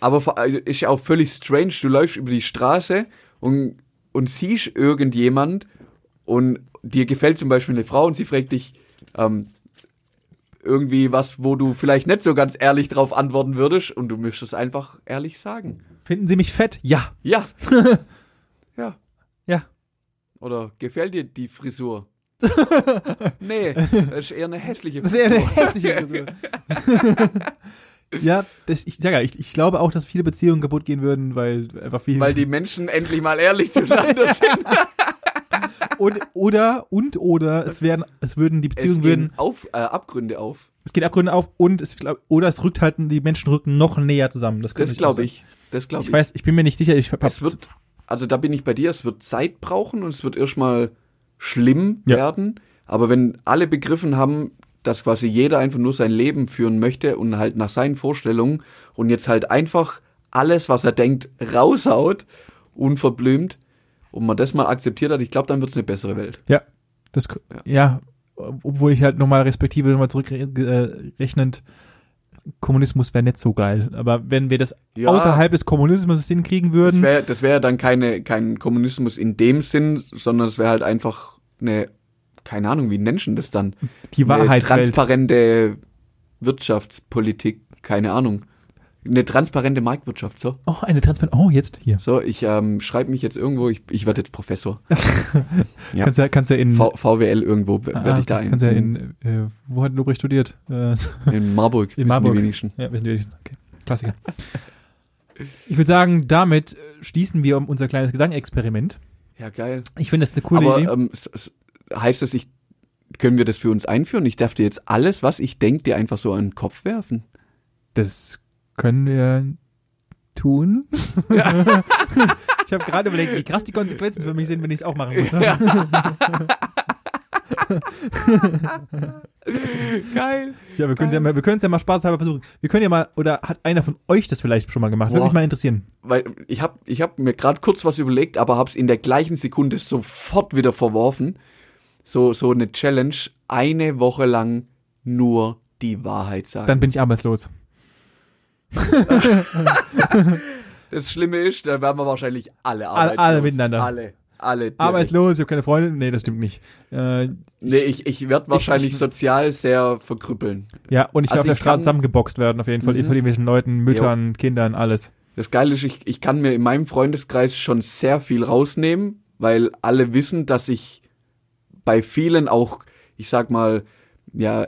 Aber vor- also ist ja auch völlig strange. Du läufst über die Straße und, und siehst irgendjemand und dir gefällt zum Beispiel eine Frau und sie fragt dich ähm, irgendwie was, wo du vielleicht nicht so ganz ehrlich drauf antworten würdest und du müsstest einfach ehrlich sagen. Finden sie mich fett? Ja. Ja. ja. Ja. Oder gefällt dir die Frisur? Nee, das ist eher eine hässliche Das Frisur. wäre eine hässliche Frisur. ja, das, ich sage ja, ich, ich glaube auch, dass viele Beziehungen kaputt gehen würden, weil einfach viel. Weil die Menschen endlich mal ehrlich zueinander sind. und, oder, und, oder, es werden, es würden, die Es Beziehungen gehen würden, auf, äh, Abgründe auf. es geht Abgründe auf und es, oder es rückt halt, die Menschen rücken noch näher zusammen. Das, Das glaube ich. Das glaube Ich ich. weiß, ich bin mir nicht sicher, ich hab, Es wird, also da bin ich bei dir, es wird Zeit brauchen und es wird erstmal schlimm Ja. werden. Aber wenn alle begriffen haben, dass quasi jeder einfach nur sein Leben führen möchte und halt nach seinen Vorstellungen und jetzt halt einfach alles, was er denkt, raushaut, unverblümt, und man das mal akzeptiert hat, ich glaube, dann wird es eine bessere Welt. Ja, das, ja. obwohl ich halt nochmal respektive nochmal zurückrechnend, Kommunismus wäre nicht so geil. Aber wenn wir das Ja. außerhalb des Kommunismus hinkriegen Das würden, wäre das wär dann keine, kein Kommunismus in dem Sinn, sondern es wäre halt einfach eine, keine Ahnung, wie nennst du das dann? die eine Wahrheitswelt. transparente Wirtschaftspolitik, keine Ahnung. Eine transparente Marktwirtschaft, so. Oh, eine Transparenz. Oh, jetzt hier. So, ich ähm, schreibe mich jetzt irgendwo, ich, ich werde jetzt Professor. Ja. Kannst ja, kannst ja in. V VWL irgendwo werde Ah, ich da ein. Kannst ja in. Äh, wo hat Lobrecht studiert? Äh, in Marburg. wissen die Marburg. wenigsten. ja, wissen die wenigsten. Okay. Klassiker. Ich würde sagen, damit äh, schließen wir unser kleines Gedankenexperiment. Ja, geil. Ich finde das eine coole Aber Idee. ähm, heißt das, ich, können wir das für uns einführen? Ich darf dir jetzt alles, was ich denke, dir einfach so an den Kopf werfen. Das können wir tun. ich habe gerade überlegt, wie krass die Konsequenzen für mich sind, wenn ich es auch machen muss. Geil. Ja, wir können ja mal, wir können es ja mal spaßhalber versuchen. Wir können ja mal, oder hat einer von euch das vielleicht schon mal gemacht? Würde mich mal interessieren. Weil ich habe ich hab mir gerade kurz was überlegt, aber habe es in der gleichen Sekunde sofort wieder verworfen. So, so eine Challenge, eine Woche lang nur die Wahrheit sagen. Dann bin ich arbeitslos. das Schlimme ist, da werden wir wahrscheinlich alle Alle- arbeitslos. alle miteinander. Alle. Alle. direkt. Arbeitslos, ich habe keine Freundin. Nee, das stimmt nicht. Äh, Nee, ich, ich werde wahrscheinlich ich- sozial sehr verkrüppeln. ja, und ich Also werde auf der Straße zusammengeboxt werden, auf jeden Fall. Mhm. Von irgendwelchen Leuten, Müttern, Kindern, alles. Das Geile ist, ich, ich kann mir in meinem Freundeskreis schon sehr viel rausnehmen, weil alle wissen, dass ich bei vielen auch, ich sag mal, ja,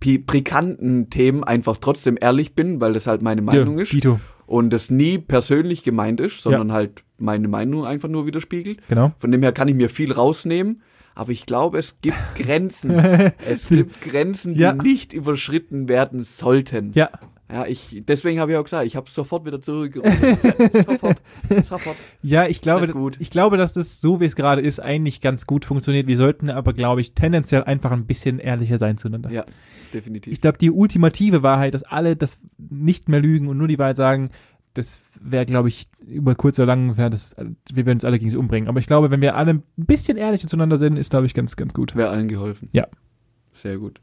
brikanten Themen einfach trotzdem ehrlich bin, weil das halt meine Meinung ja, ist Dito, und das nie persönlich gemeint ist, sondern halt meine Meinung einfach nur widerspiegelt. genau. Von dem her kann ich mir viel rausnehmen, aber ich glaube, es gibt Grenzen. es gibt Grenzen, die Ja. nicht überschritten werden sollten. Ja, Ja, ich, deswegen habe ich auch gesagt, ich habe sofort wieder zurückgerufen. sofort, sofort. Ja, ich glaube, ich glaube, dass das so wie es gerade ist eigentlich ganz gut funktioniert. Wir sollten aber, glaube ich, tendenziell einfach ein bisschen ehrlicher sein zueinander. Ja, definitiv. Ich glaube, die ultimative Wahrheit, dass alle das nicht mehr lügen und nur die Wahrheit sagen, das wäre, glaube ich, über kurz oder lang, das, wir werden uns alle gegen sie umbringen. Aber ich glaube, wenn wir alle ein bisschen ehrlicher zueinander sind, ist, glaube ich, ganz, ganz gut. Wäre allen geholfen. Ja. Sehr gut.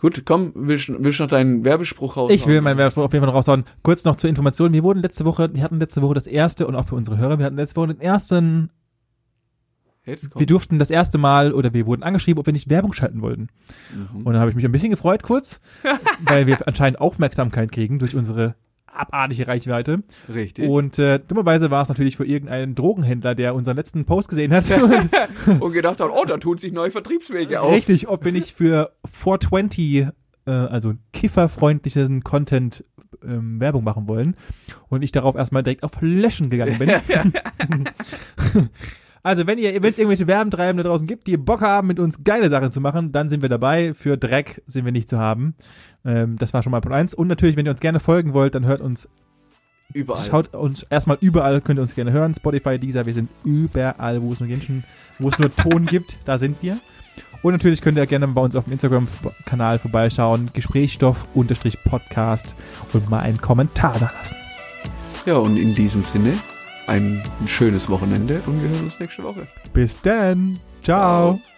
Gut, komm, willst, willst du noch deinen Werbespruch raus? Ich will meinen Werbespruch auf jeden Fall noch raushauen. Kurz noch zur Information. Wir wurden letzte Woche, wir hatten letzte Woche das erste und auch für unsere Hörer, wir hatten letzte Woche den ersten, wir durften das erste Mal oder wir wurden angeschrieben, ob wir nicht Werbung schalten wollten. Mhm. Und dann habe ich mich ein bisschen gefreut kurz, weil wir anscheinend Aufmerksamkeit kriegen durch unsere abartige Reichweite. Richtig. Und äh, dummerweise war es natürlich für irgendeinen Drogenhändler, der unseren letzten Post gesehen hat. Und Und gedacht hat, oh, da tun sich neue Vertriebswege auf. richtig, ob wir nicht für 420, äh, also kifferfreundlichen Content ähm, Werbung machen wollen. Und ich darauf erstmal direkt auf Löschen gegangen bin. Also, wenn ihr, wenn es irgendwelche Werbentreiben da draußen gibt, die Bock haben, mit uns geile Sachen zu machen, dann sind wir dabei. Für Dreck sind wir nicht zu haben. Ähm, das war schon mal Punkt eins. Und natürlich, wenn ihr uns gerne folgen wollt, dann hört uns, Überall. schaut uns erstmal überall, könnt ihr uns gerne hören. Spotify, dieser, wir sind überall, wo es nur Menschen, wo es nur Ton gibt, da sind wir. Und natürlich könnt ihr gerne bei uns auf dem Instagram-Kanal vorbeischauen, Gesprächsstoff-Podcast und mal einen Kommentar da lassen. Ja, und in diesem Sinne, ein schönes Wochenende und wir hören uns nächste Woche. Bis dann. Ciao. Ciao.